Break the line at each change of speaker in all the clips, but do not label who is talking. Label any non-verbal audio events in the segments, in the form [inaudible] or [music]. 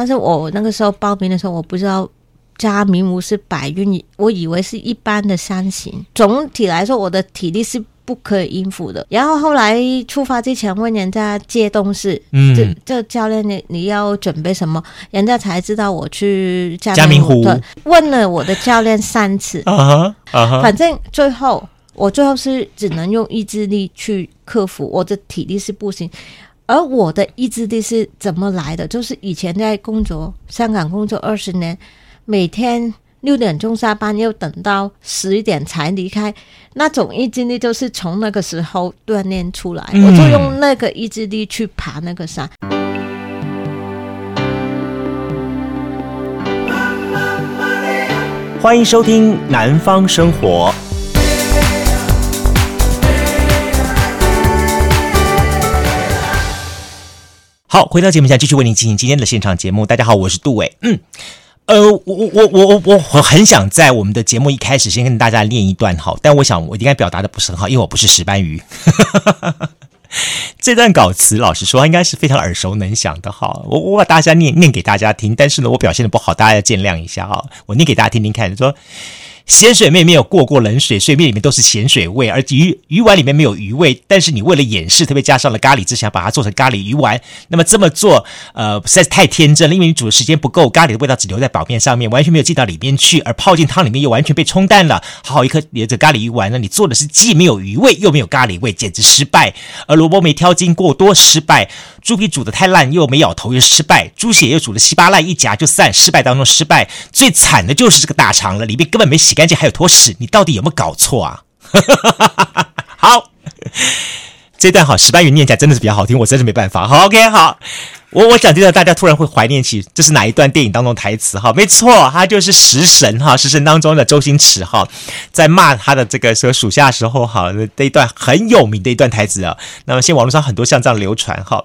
但是我那个时候报名的时候，我不知道加名无是百运，我以为是一般的山型。总体来说，我的体力是不可以应付的。然后后来出发之前问人家借东西，嗯，这这教练你你要准备什么？人家才知道我去嘉明湖。问了我的教练三次，反正最后我最后是只能用意志力去克服，我的体力是不行。而我的意志力是怎么来的？就是以前在工作，香港工作二十年，每天六点钟下班，又等到十一点才离开，那种意志力就是从那个时候锻炼出来。嗯、我就用那个意志力去爬那个山。
欢迎收听《南方生活》。好，回到节目下，继续为您进行今天的现场节目。大家好，我是杜伟。嗯，呃，我我我我我我很想在我们的节目一开始先跟大家念一段好，但我想我应该表达的不是很好，因为我不是石斑鱼。[laughs] 这段稿词，老实说，应该是非常耳熟能详的哈。我我把大家念念给大家听，但是呢，我表现的不好，大家要见谅一下啊。我念给大家听听看，说。咸水面没有过过冷水，所以面里面都是咸水味。而鱼鱼丸里面没有鱼味，但是你为了掩饰，特别加上了咖喱汁，想把它做成咖喱鱼丸。那么这么做，呃，实在是太天真了，因为你煮的时间不够，咖喱的味道只留在表面上面，完全没有进到里面去，而泡进汤里面又完全被冲淡了。好好一颗你的咖喱鱼丸呢，你做的是既没有鱼味又没有咖喱味，简直失败。而萝卜没挑筋过多，失败。猪皮煮的太烂又没咬头，又失败；猪血又煮的稀巴烂，一夹就散，失败当中失败。最惨的就是这个大肠了，里面根本没洗干净，还有坨屎，你到底有没有搞错啊？[laughs] 好，这段好，石斑鱼念起来真的是比较好听，我真是没办法。好，OK，好。我我讲这个，大家突然会怀念起这是哪一段电影当中台词哈？没错，他就是食神哈，食神当中的周星驰哈，在骂他的这个时候属下时候哈，这一段很有名的一段台词啊。那么现在网络上很多像这样流传哈。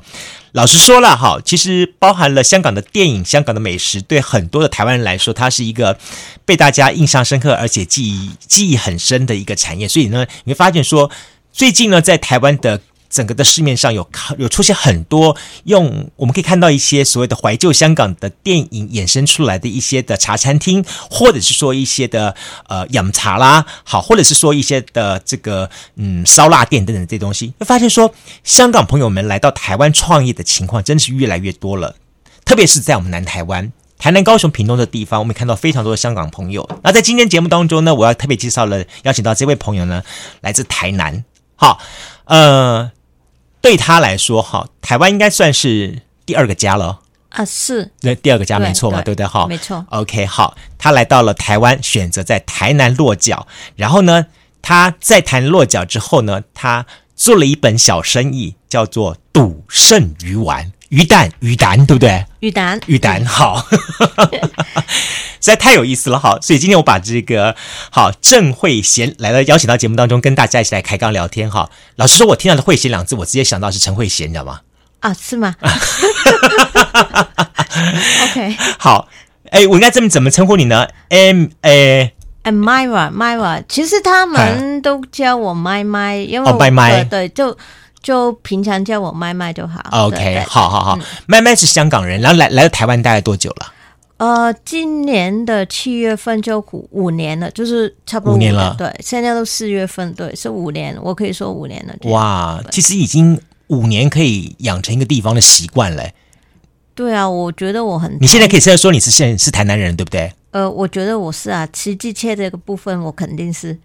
老实说了哈，其实包含了香港的电影、香港的美食，对很多的台湾人来说，它是一个被大家印象深刻而且记忆记忆很深的一个产业。所以呢，你会发现说，最近呢，在台湾的。整个的市面上有有出现很多用，我们可以看到一些所谓的怀旧香港的电影衍生出来的一些的茶餐厅，或者是说一些的呃饮茶啦，好，或者是说一些的这个嗯烧腊店等等这东西，会发现说香港朋友们来到台湾创业的情况真的是越来越多了，特别是在我们南台湾、台南、高雄、屏东的地方，我们看到非常多的香港朋友。那在今天节目当中呢，我要特别介绍了邀请到这位朋友呢，来自台南，好，呃。对他来说，哈，台湾应该算是第二个家了
啊，是，
那第二个家没错嘛，对不对？哈，
没错。
OK，好，他来到了台湾，选择在台南落脚，然后呢，他在台南落脚之后呢，他做了一本小生意，叫做赌圣鱼丸。鱼蛋，鱼蛋，对不对？
鱼蛋，
鱼蛋，好，[laughs] 实在太有意思了，好，所以今天我把这个好郑慧娴来了，邀请到节目当中，跟大家一起来开杠聊天，哈。老实说，我听到的“慧娴”两字，我直接想到是陈慧娴，你知道吗？
啊，是吗？[laughs] OK，
好，哎，我应该这么怎么称呼你呢？M A
Myra，Myra，其实他们都叫我麦麦，因为
哦，麦麦，
对，就。就平常叫我麦麦就好。
OK，好好好，麦麦是香港人，然后来来到台湾大概多久了？
呃，今年的七月份就五五年了，就是差不多五年了。对，现在都四月份，对，是五年，我可以说五年了。
哇，其实已经五年可以养成一个地方的习惯了。
对啊，我觉得我很。
你现在可以现在说你是现是台南人，对不对？
呃，我觉得我是啊，吃鸡切这个部分我肯定是。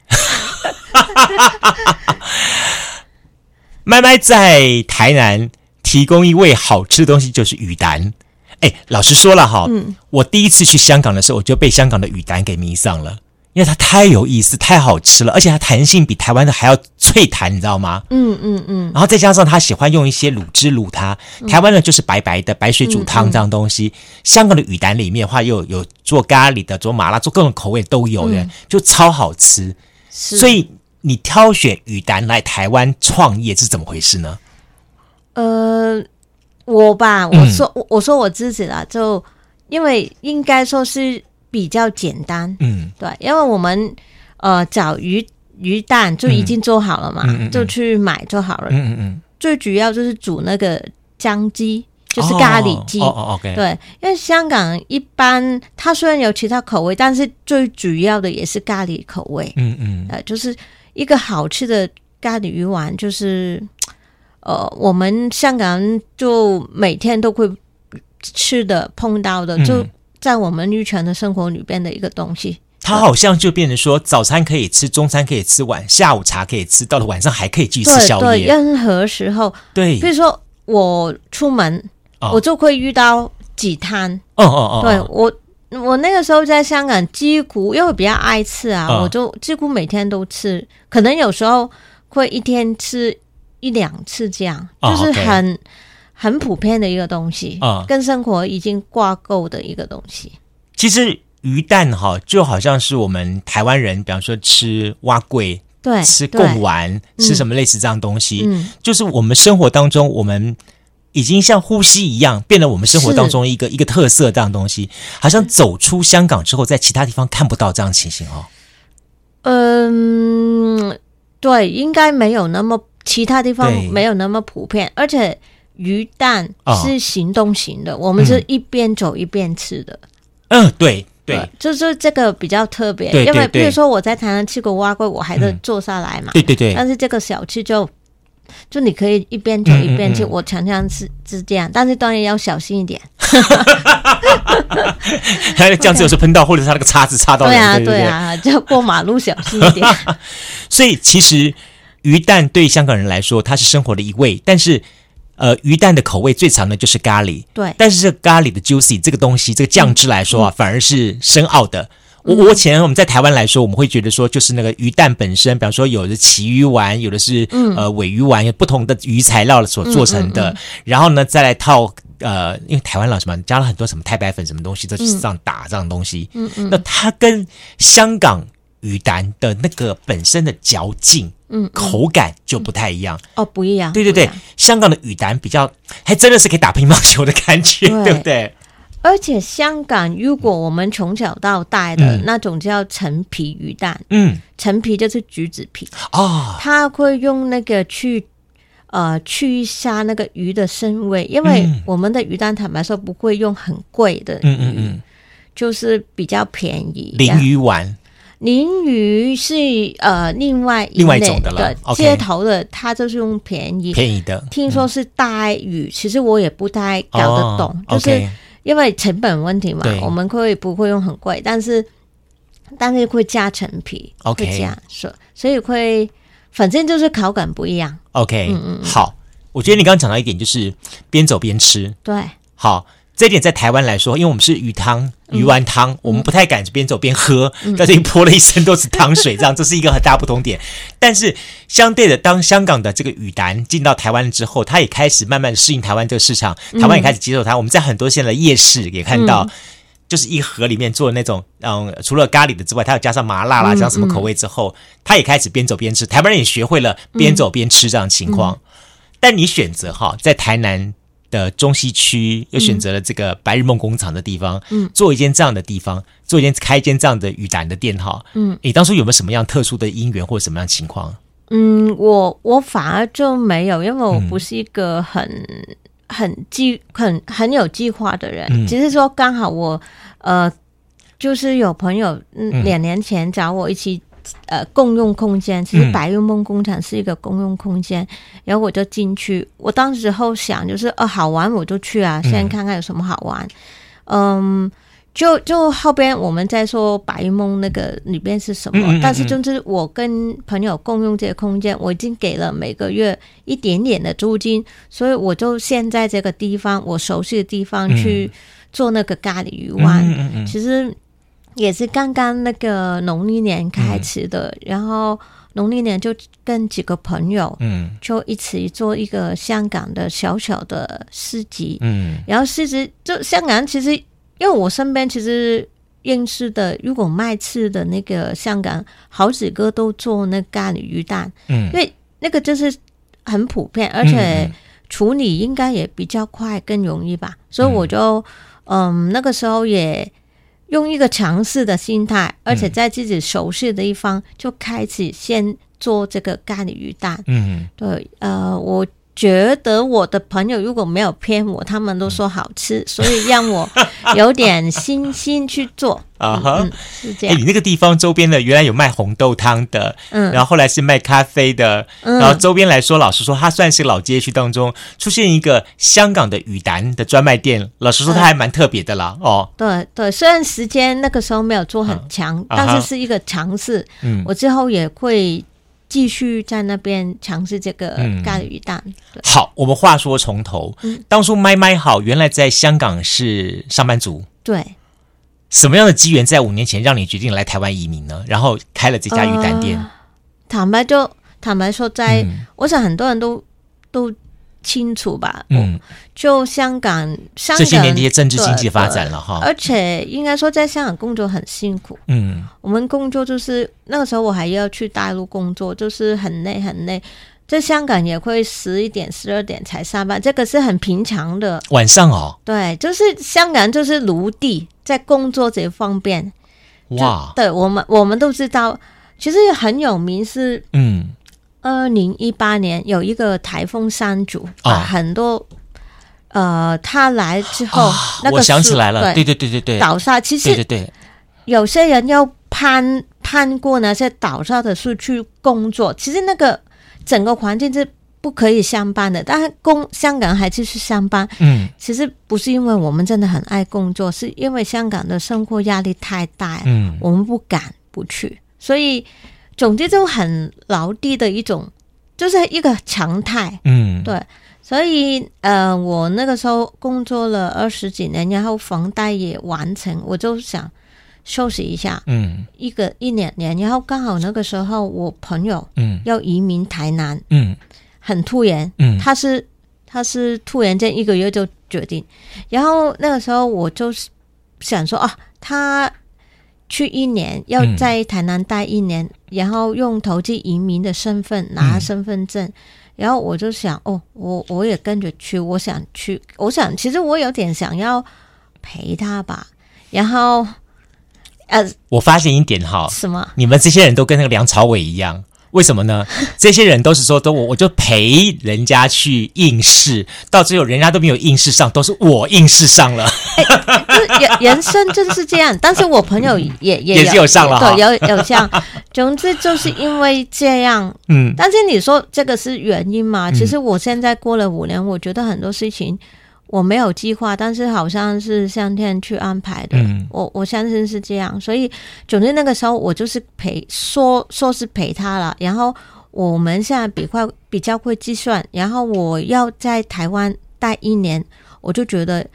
麦麦在台南提供一味好吃的东西，就是鱼蛋。哎，老实说了哈，嗯，我第一次去香港的时候，我就被香港的鱼蛋给迷上了，因为它太有意思、太好吃了，而且它弹性比台湾的还要脆弹，你知道吗？嗯嗯嗯。然后再加上他喜欢用一些卤汁卤它，台湾的就是白白的白水煮汤这样东西，香港的鱼蛋里面的话又有做咖喱的、做麻辣、做各种口味都有的，就超好吃。所以。你挑选鱼蛋来台湾创业是怎么回事呢？
呃，我吧，我说，嗯、我说我自己啦，就因为应该说是比较简单，嗯，对，因为我们呃找鱼鱼蛋就已经做好了嘛，嗯、就去买就好了，嗯嗯嗯，最主要就是煮那个姜鸡就是咖喱鸡。
哦哦，OK。
对，因为香港一般它虽然有其他口味，但是最主要的也是咖喱口味。
嗯嗯，
呃，就是一个好吃的咖喱鱼丸，就是呃，我们香港人就每天都会吃的、碰到的，就在我们日常的生活里边的一个东西。
它好像就变成说，早餐可以吃，中餐可以吃晚，下午茶可以吃，到了晚上还可以继续吃宵夜。
任何时候。
对，
比如说我出门，哦、我就会遇到几摊。
哦哦哦，
对我，我那个时候在香港，几乎因为比较爱吃啊，
哦、
我就几乎每天都吃，可能有时候会一天吃一两次这样，
哦、
就是很很普遍的一个东西，
啊、
跟生活已经挂钩的一个东西。
其实。鱼蛋哈，就好像是我们台湾人，比方说吃碗粿，
对，
吃贡丸，吃什么类似这样东西，
嗯，
就是我们生活当中，我们已经像呼吸一样，变了我们生活当中一个一个特色这样东西，好像走出香港之后，在其他地方看不到这样情形哦。
嗯，对，应该没有那么其他地方没有那么普遍，而且鱼蛋是行动型的，哦、我们是一边走一边吃的。
嗯，嗯，对。对，
就是这个比较特
别，
因为比如说我在台南吃过蛙龟，我还得坐下来嘛。
对对对。
但是这个小吃就，就你可以一边走一边去，嗯嗯嗯，我常常是是这样，但是当然要小心一点。[laughs]
它的酱汁有时候喷到，或者是它那个叉子插到。
对啊对啊，就过马路小心一点。[laughs]
所以其实鱼蛋对香港人来说，它是生活的一味，但是。呃，鱼蛋的口味最常的就是咖喱，
对。
但是这咖喱的 juicy 这个东西，这个酱汁来说啊，嗯、反而是深奥的。嗯、我我前我们在台湾来说，我们会觉得说，就是那个鱼蛋本身，比方说有的旗鱼丸，有的是、嗯、呃尾鱼丸，有不同的鱼材料所做成的。嗯嗯嗯、然后呢，再来套呃，因为台湾老什么加了很多什么太白粉什么东西，就是这样打这样东西。嗯嗯。那它跟香港鱼蛋的那个本身的嚼劲。嗯，口感就不太一样
哦，不一样。
对对对，香港的鱼蛋比较，还真的是可以打乒乓球的感觉，对不对？
而且香港，如果我们从小到大的那种叫陈皮鱼蛋，嗯，陈皮就是橘子皮哦，他会用那个去呃去一下那个鱼的腥味，因为我们的鱼蛋坦白说不会用很贵的，嗯嗯嗯，就是比较便宜，
鲮鱼丸。
鲮鱼是呃另外一
另外一种的了，
街头的它就是用便宜。
便宜的，
听说是大鱼，其实我也不太搞得懂，就是因为成本问题嘛，我们会不会用很贵，但是但是会加陈皮，OK，会加，所所以会反正就是口感不一样
，OK，嗯嗯，好，我觉得你刚刚讲到一点就是边走边吃，
对，
好。这一点在台湾来说，因为我们是鱼汤、鱼丸汤，嗯、我们不太敢边走边喝，在这里泼了一身都是汤水，这样这是一个很大不同点。但是相对的，当香港的这个鱼蛋进到台湾之后，它也开始慢慢适应台湾这个市场，台湾也开始接受它。嗯、我们在很多现在的夜市也看到，嗯、就是一盒里面做的那种，嗯，除了咖喱的之外，它要加上麻辣啦，加上什么口味之后，它也开始边走边吃。台湾人也学会了边走边吃这样的情况。但你选择哈，在台南。的中西区又选择了这个白日梦工厂的地方，嗯，做一间这样的地方，做一间开一间这样的鱼蛋的店哈，嗯，你当初有没有什么样特殊的因缘或者什么样情况？
嗯，我我反而就没有，因为我不是一个很、嗯、很计很很有计划的人，嗯、只是说刚好我呃，就是有朋友嗯。两年前找我一起。呃，共用空间，其实白日梦工厂是一个共用空间，嗯、然后我就进去。我当时候想，就是呃，好玩我就去啊，先看看有什么好玩。嗯，嗯，就就后边我们再说白日梦那个里边是什么。嗯嗯嗯，但是就是我跟朋友共用这个空间，我已经给了每个月一点点的租金，所以我就先在这个地方我熟悉的地方去做那个咖喱鱼丸。其实。也是刚刚那个农历年开始的，嗯、然后农历年就跟几个朋友，嗯，就一起做一个香港的小小的市集，嗯，然后市集就香港其实，因为我身边其实认识的，如果卖吃的那个香港好几个都做那咖喱鱼蛋，嗯，因为那个就是很普遍，而且处理应该也比较快，更容易吧，所以我就嗯，嗯那个时候也。用一个尝试的心态，而且在自己熟悉的地方就开始先做这个咖喱鱼蛋。嗯，对，呃，我觉得我的朋友如果没有骗我，他们都说好吃，[laughs] 所以让我有点信心去做 [laughs]
啊哈、uh
是这样。
哎，你那个地方周边的原来有卖红豆汤的，嗯，然后后来是卖咖啡的，嗯，然后周边来说，老实说，它算是老街区当中出现一个香港的雨丹的专卖店。老实说，它还蛮特别的啦，嗯、哦。
对对，虽然时间那个时候没有做很强，嗯、但是是一个尝试。嗯，我之后也会。继续在那边尝试这个咖喱鱼蛋。嗯、
好，我们话说从头，嗯、当初麦麦好原来在香港是上班族，
对，
什么样的机缘在五年前让你决定来台湾移民呢？然后开了这家鱼蛋店。呃、
坦白就坦白说在，在、嗯、我想很多人都都。清楚吧？
嗯，
就香港，香港
这些年这些政治经济发展了哈，
而且应该说在香港工作很辛苦。
嗯，
我们工作就是那个时候我还要去大陆工作，就是很累很累。在香港也会十一点十二点才上班，这个是很平常的。
晚上哦，
对，就是香港就是奴隶，在工作这方面。哇，对我们我们都知道，其实很有名是嗯。二零一八年有一个台风山竹啊，很多呃，他来之后，那个
我想起来了，对对对对对，
倒下。其实对对对，有些人要攀攀过那些倒下的树去工作，其实那个整个环境是不可以上班的。但是工香港还是去上班，嗯，其实不是因为我们真的很爱工作，是因为香港的生活压力太大，嗯，我们不敢不去，所以。总之就很牢地的一种，就是一个常态。嗯，对，所以呃，我那个时候工作了二十几年，然后房贷也完成，我就想休息一下。嗯，一个一两年，然后刚好那个时候我朋友嗯要移民台南，嗯，很突然，嗯，他是他是突然间一个月就决定，然后那个时候我就想说啊，他。去一年，要在台南待一年，嗯、然后用投机移民的身份拿身份证，嗯、然后我就想，哦，我我也跟着去，我想去，我想其实我有点想要陪他吧，然后，呃，
我发现一点哈，
什么？
你们这些人都跟那个梁朝伟一样。为什么呢？这些人都是说，都我我就陪人家去应试，到最后人家都没有应试上，都是我应试上了。
人、欸、人生就是这样，[laughs] 但是我朋友也也
也是有上了，
对，有有这样。总之就是因为这样，嗯。但是你说这个是原因吗？其实我现在过了五年，我觉得很多事情。我没有计划，但是好像是上天去安排的。嗯、我我相信是这样，所以总之那个时候我就是陪说说是陪他了。然后我们现在比快比较会计算，然后我要在台湾待一年，我就觉得。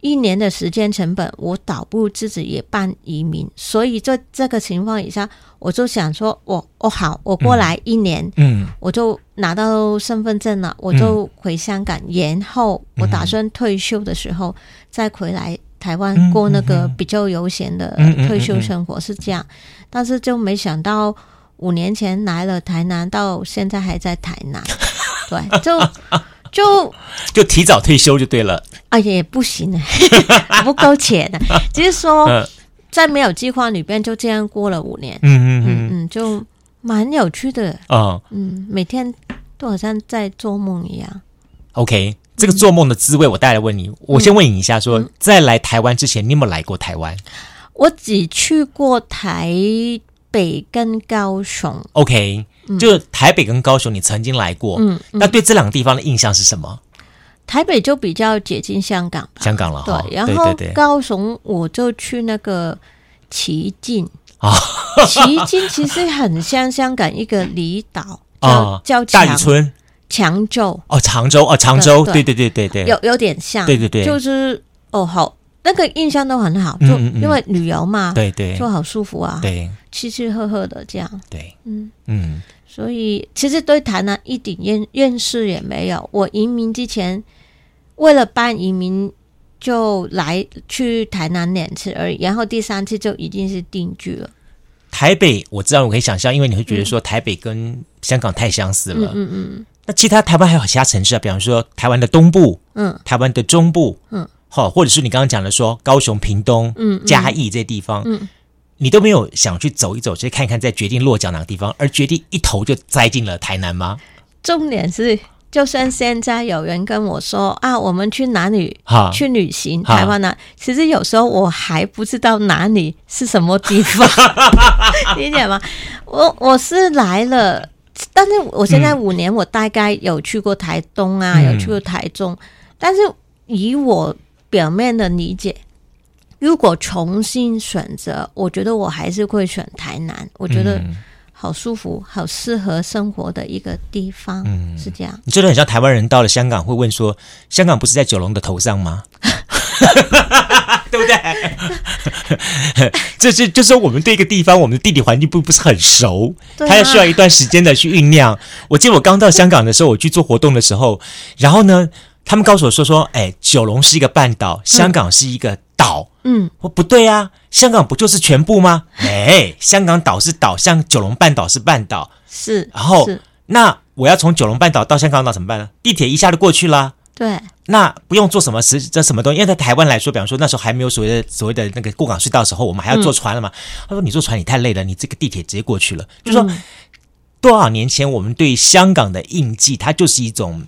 一年的时间成本，我倒不如自己也办移民。所以在这个情况以下，我就想说，我哦好，我过来一年，嗯，我就拿到身份证了，我就回香港，嗯、然后我打算退休的时候再回来台湾过那个比较悠闲的退休生活，是这样。但是就没想到五年前来了台南，到现在还在台南，对，就。就
就提早退休就对了，
啊也不行啊，[laughs] 不够钱呢，只是说在没有计划里边就这样过了五年，嗯嗯嗯。嗯，就蛮有趣的。啊，嗯，每天都好像在做梦一样。
OK，这个做梦的滋味我带来问你，我先问你一下，说在来台湾之前，你有没有来过台湾？
我只去过台北跟高雄。
OK。就台北跟高雄，你曾经来过，嗯，嗯，那对这两个地方的印象是什么？
台北就比较接近香港吧，
香港了，
对。然后高雄我就去那个旗津啊，[laughs] 旗津其实很像香港一个离岛，叫叫
大屿村、
长洲。
哦，长洲哦，长洲，对对对对对，
有有点像，
对对对，
就是哦好。那个印象都很好，就因为旅游嘛，对对，就好舒服啊，对，吃吃喝喝的这样，对，嗯。嗯，所以其实对台南一点认认识也没有。我移民之前，为了办移民就来去台南两次而已，然后第三次就已经是定居了。
台北我知道，我可以想象，因为你会觉得说台北跟香港太相似了，嗯嗯，那其他台湾还有其他城市啊，比方说台湾的东部，嗯，台湾的中部，嗯。好，或者是你刚刚讲的说高雄、屏东、嗯、嘉义这些地方，嗯，你都没有想去走一走，去看看，再决定落脚哪个地方，而决定一头就栽进了台南吗？
重点是就算现在有人跟我说啊，我们去哪里
哈
去旅行，台湾呢？其实有时候我还不知道哪里是什么地方，[laughs] 理解吗？我我是来了，但是我现在五年，我大概有去过台东啊，
嗯、
有去过台中，但是以我表面的理解，如果重新选择，我觉得我还是会选台南。我觉得、
嗯。
好舒服，好适合生活的一个地方，嗯，是这样。
你觉得很像台湾人到了香港会问说：“香港不是在九龙的头上吗？” [laughs] 对不对？[laughs] 这是就是我们对一个地方，我们的地理环境不不是很熟，它要需要一段时间的去酝酿。我记得我刚到香港的时候，我去做活动的时候，然后呢，他们告诉我说说：“哎，九龙是一个半岛，香港是一个岛。”嗯，我不对啊，香港不就是全部吗？哎，香港岛是岛，像九龙半岛是半岛，
是。
然
后
那我要从九龙半岛到香港岛怎么办呢？地铁一下就过去了。
对，
那不用做什么实这什么东西，因为在台湾来说，比方说那时候还没有所谓的所谓的那个过港隧道的时候，我们还要坐船了嘛。嗯、他说你坐船你太累了，你这个地铁直接过去了。就说、嗯、多少年前我们对香港的印记，它就是一种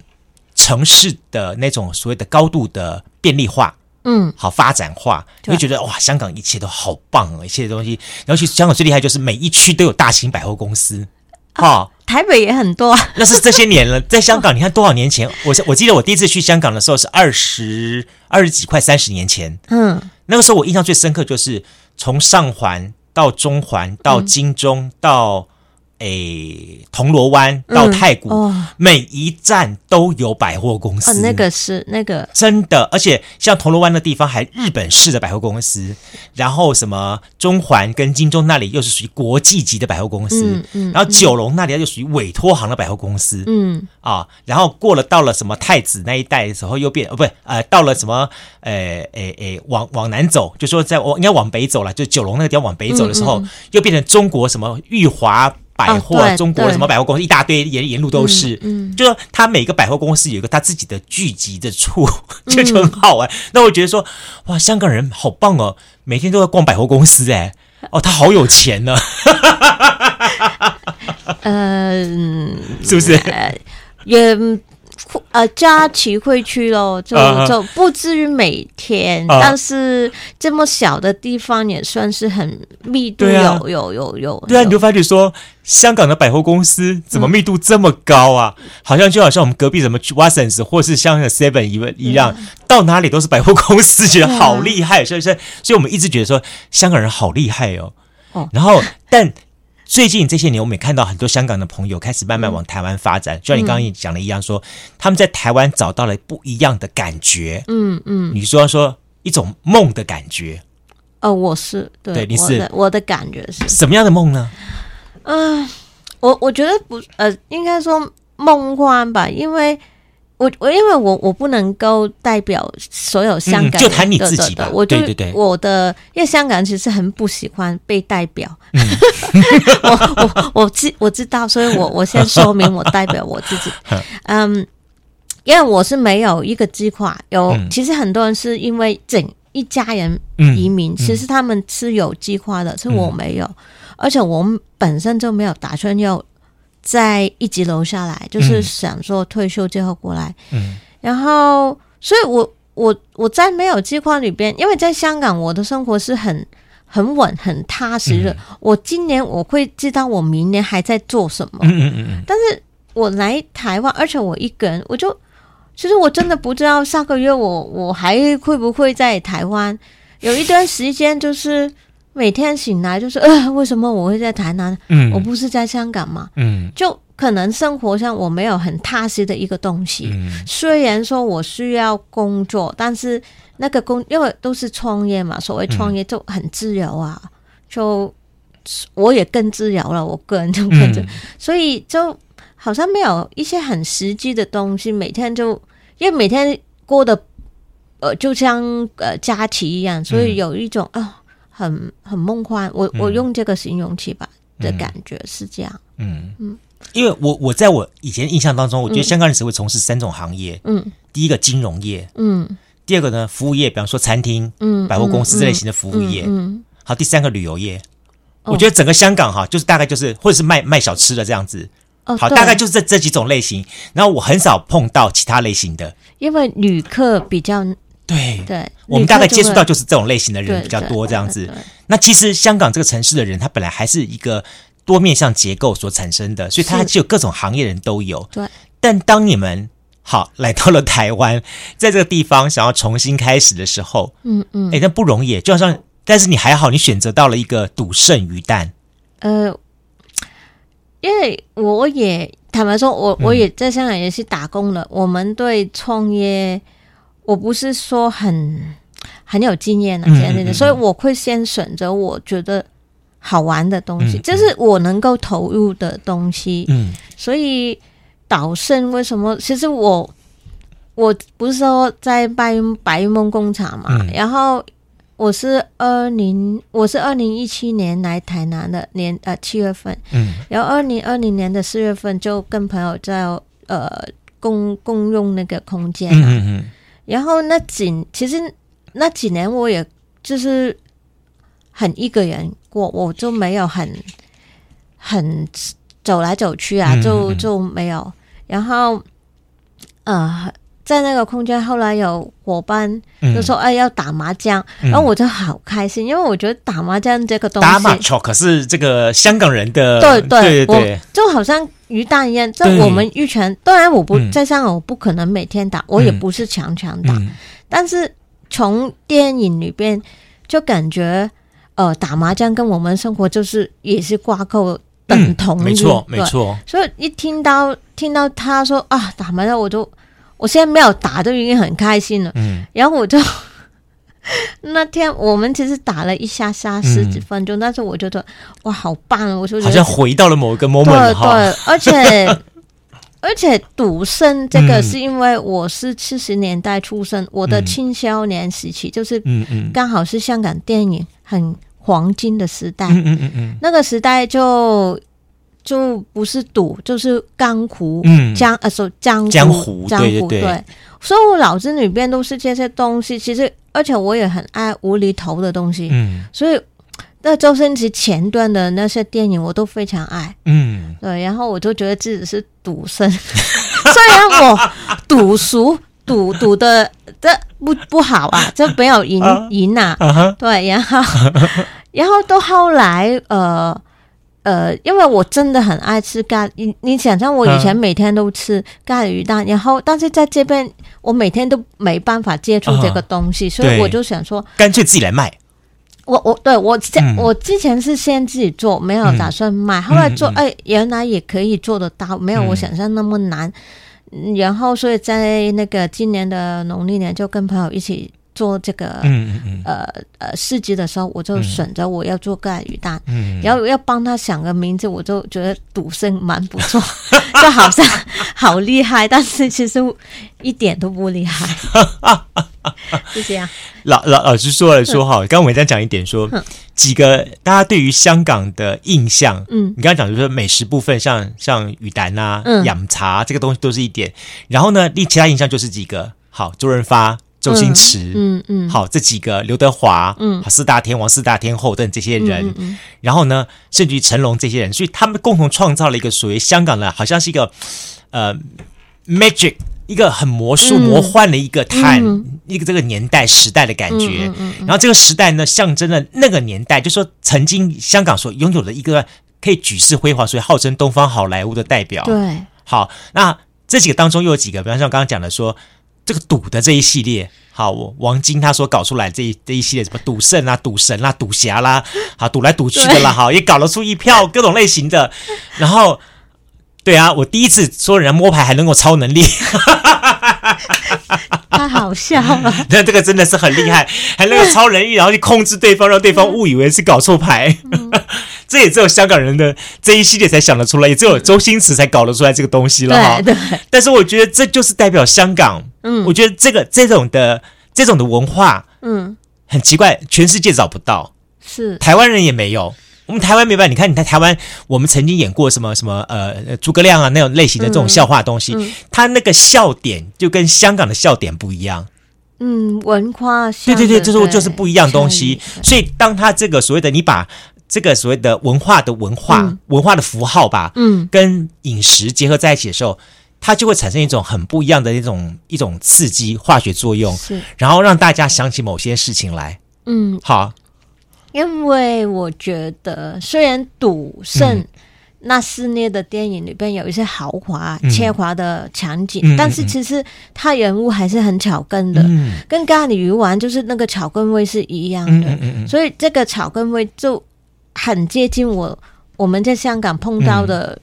城市的那种所谓的高度的便利化。嗯，好发展化，你会觉得哇，香港一切都好棒哦，一切的东西。然后去香港最厉害就是每一区都有大型百货公司，哈、哦，
台北也很多。
那是这些年了，[laughs] 在香港，你看多少年前？我我记得我第一次去香港的时候是二十二十几快三十年前。嗯，那个时候我印象最深刻就是从上环到中环到金钟到。诶，铜锣湾到太古，嗯哦，每一站都有百货公司。
哦，那个是那个
真的，而且像铜锣湾的地方还日本式的百货公司，然后什么中环跟金钟那里又是属于国际级的百货公司，嗯嗯，然后九龙那里又属于委托行的百货公司，嗯啊，然后过了到了什么太子那一带的时候又变哦，不呃，到了什么诶诶诶往往南走，就说在我应该往北走了，就九龙那个地方往北走的时候，嗯嗯，又变成中国什么裕华。百货、哦，中国什么百货公司一大堆，沿沿路都是。嗯，嗯，就说他每个百货公司有一个他自己的聚集的处，这 [laughs] 就很好玩。那我觉得说，哇，香港人好棒哦，每天都在逛百货公司，哎，哦，他好有钱呢。[laughs]
嗯，[laughs]
是不是？
也。呃，假期会去咯，就就不至于每天，啊，但是这么小的地方也算是很密度有，啊，有有有有。
对啊，你就发觉说，香港的百货公司怎么密度这么高啊？嗯，好像就好像我们隔壁什么 Watsons 或是像 Seven 一一样，嗯，到哪里都是百货公司，觉得好厉害，所以所以，所以我们一直觉得说香港人好厉害哦。哦，然后但。最近这些年，我们也看到很多香港的朋友开始慢慢往台湾发展，就像你刚刚也讲的一样说，说他们在台湾找到了不一样的感觉。嗯嗯，你说说一种梦的感觉。
哦，我是对，
对，你是我的，
我的感觉是
什么样的梦呢？
嗯、呃，我我觉得不，呃，应该说梦幻吧，因为。我我因为我我不能够代表所有香港人，
嗯，就谈你自己吧。
我就
对对对，
我的因为香港人其实很不喜欢被代表。嗯、[laughs] 我我我知我知道，所以我我先说明我代表我自己。[laughs] 嗯，因为我是没有一个计划，有、嗯、其实很多人是因为整一家人移民，嗯、其实他们是有计划的，是我没有，嗯、而且我们本身就没有打算要。再一级楼下来，就是想说退休之后过来。嗯，然后，所以我我我在没有计划里边，因为在香港，我的生活是很很稳、很踏实的。嗯、我今年我会知道我明年还在做什么。嗯嗯嗯。但是我来台湾，而且我一个人，我就其实我真的不知道下个月我我还会不会在台湾。有一段时间就是。每天醒来就是呃，为什么我会在台南？嗯，我不是在香港嘛？嗯，就可能生活上我没有很踏实的一个东西。嗯，虽然说我需要工作，但是那个工因为都是创业嘛，所谓创业就很自由啊，嗯、就我也更自由了，我个人就更所以就好像没有一些很实际的东西。每天就因为每天过得呃，就像呃假期一样，所以有一种啊。很很梦幻，我我用这个形容词吧、嗯、的感觉是这样。嗯。嗯，
因为我我在我以前印象当中，我觉得香港人只会从事三种行业。嗯，第一个金融业，嗯，第二个呢服务业，比方说餐厅、嗯，百货公司这类型的服务业，嗯，嗯好，第三个旅游业。我觉得整个香港哈，就是大概就是或者是卖卖小吃的这样子。
哦，
好，大概就是这这几种类型。然后我很少碰到其他类型的，
因为旅客比较
对
对，
我们大概接触到
就
就是这种类型的人比较多，这样子。那其实香港这个城市的人，他本来还是一个多面向结构所产生的，所以它还是有各种行业人都有。
对，
但当你们好来到了台湾，在这个地方想要重新开始的时候，
嗯嗯，
哎，那不容易，就好像，但是你还好，你选择到了一个赌圣鱼蛋，
呃，因为我也坦白说，我我也在香港也是打工的。我们对创业，我不是说很很有经验啊，这样的，所以我会先选择我觉得好玩的东西，这是我能够投入的东西。
嗯，
所以导圣为什么？其实我我不是说在白云白云梦工厂嘛，然后。我是二零，我是二零一七年来台南的年呃七月份，嗯，然后二零二零年的四月份就跟朋友在呃共共用那个空间，嗯嗯嗯，然后那几其实那几年我也就是很一个人过，我就没有很很走来走去啊，就就没有，然后呃。在那个空间，后来有伙伴就说：“哎，要打麻将。”然后我就好开心，因为我觉得打麻将这个东西，
打麻将可是这个香港人的，
对对
对，
就好像鱼蛋一样。在我们玉泉，当然我不在香港，我不可能每天打，我也不是强强打。但是从电影里边就感觉，呃，打麻将跟我们生活就是也是挂钩等同，
没错没错。
所以一听到听到他说啊打麻将，我就。我现在没有打，就已经很开心了。嗯，然后我就 [laughs] 那天我们其实打了一下下十几分钟，嗯、但是我觉得哇，好棒！我就觉得好
像回到了某一个 moment
对对，而且 [laughs] 而且赌圣这个是因为我是七十年代出生，嗯、我的青少年时期就是嗯嗯，刚好是香港电影很黄金的时代。嗯嗯嗯嗯，那个时代就。就不是赌，就是江湖，嗯，江呃，说江湖，江湖，江湖，对，所以我脑子里边都是这些东西。其实，而且我也很爱无厘头的东西，嗯，所以那周星驰前段的那些电影我都非常爱，嗯，对，然后我就觉得自己是赌圣，[laughs] 虽然我赌输赌赌的这不不好啊，这没有赢赢啊，啊对，然后然后到后来呃。呃，因为我真的很爱吃咖，你你想象我以前每天都吃咖喱鱼蛋，嗯、然后但是在这边我每天都没办法接触这个东西，嗯、所以我就想说，
干脆自己来卖。
我我对我之、嗯、我之前是先自己做，没有打算卖，嗯、后来做，哎，原来也可以做得到，没有我想象那么难。嗯、然后所以在那个今年的农历年，就跟朋友一起。做这个，嗯嗯呃呃市集的时候，我就选择我要做个鱼蛋，嗯，然后要帮他想个名字，我就觉得赌圣蛮不错，[laughs] 就好像 [laughs] 好厉害，但是其实一点都不厉害，[laughs] 是这样。
老老老实说来说哈，刚刚我们再讲一点说，说几个大家对于香港的印象，嗯，你刚刚讲就是说美食部分，像像鱼蛋啊、养茶这个东西都是一点，然后呢，另其他印象就是几个，好，周润发。周星驰，嗯嗯，嗯。好，这几个刘德华，嗯，四大天王、四大天后等这些人，嗯嗯、然后呢，甚至于成龙这些人，所以他们共同创造了一个属于香港的，好像是一个呃 magic，一个很魔术、魔幻的一个 time，、嗯、一个这个年代时代的感觉。嗯、然后这个时代呢，象征了那个年代，就是说曾经香港所拥有的一个可以举世辉煌，所以号称东方好莱坞的代表。
对，
好，那这几个当中又有几个，比方像刚刚讲的说。这个赌的这一系列，好，王晶他所搞出来这一这一系列什么赌圣啊、赌神啦、赌侠啦，好，赌来赌去的啦，好，也搞了出一票各种类型的。然后，对啊，我第一次说人家摸牌还能够超能力，[laughs]
太好笑了。[laughs]
那这个真的是很厉害，还能够超能力，然后去控制对方，让对方误以为是搞错牌。嗯 [laughs] 这也只有香港人的这一系列才想得出来，也只有周星驰才搞得出来这个东西了哈。对，对。但是我觉得这就是代表香港。嗯。我觉得这个这种的这种的文化，嗯，很奇怪，全世界找不到。
是。
台湾人也没有。我们台湾没办法。你看，你在台湾，我们曾经演过什么什么呃诸葛亮啊那种类型的这种笑话东西，嗯嗯、它那个笑点就跟香港的笑点不一样。
嗯，文化。
对对对，就是就是不一样东西。所以当他这个所谓的你把。这个所谓的文化的文化、
嗯、
文化的符号吧，
嗯，
跟饮食结合在一起的时候，它就会产生一种很不一样的一种一种刺激化学作用，
是，
然后让大家想起某些事情来。
嗯，
好，
因为我觉得虽然赌圣。嗯。那系列的电影里边有一些豪华、奢华的场景，嗯、但是其实他人物还是很草根的，嗯、跟咖喱鱼丸就是那个草根味是一样的，嗯嗯嗯、所以这个草根味就很接近我我们在香港碰到的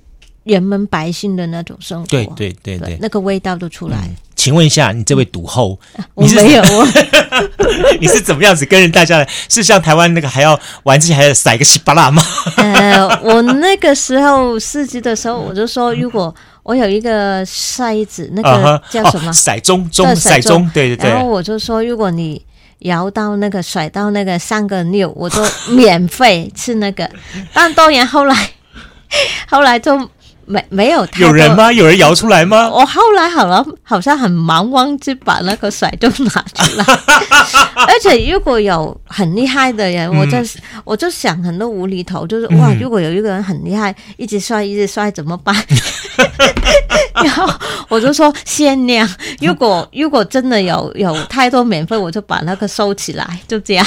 人们百姓的那种生活，
对对对
对，那个味道都出来。嗯
请问一下，你这位赌后，
嗯、我没有啊？[laughs]
你是怎么样子跟人大家的？是像台湾那个还要玩之前还要撒一个稀巴烂吗？[laughs]
呃，我那个时候四级的时候，我就说，如果我有一个筛子，那个叫什么？
骰盅盅骰盅，对对对。
然后我就说，如果你摇到那个甩到那个三个六，我就免费吃那个。但当然后来，[laughs] 后来就。没没有太，
有人吗？有人摇出来吗？
我后来好了，好像很忙，忘记把那个甩都拿出来。[laughs] 而且如果有很厉害的人，嗯、我就我就想很多无厘头，就是哇，如果有一个人很厉害，一直摔一直摔怎么办？[laughs] 然后我就说限量，如果如果真的有有太多免费，我就把那个收起来，就这样。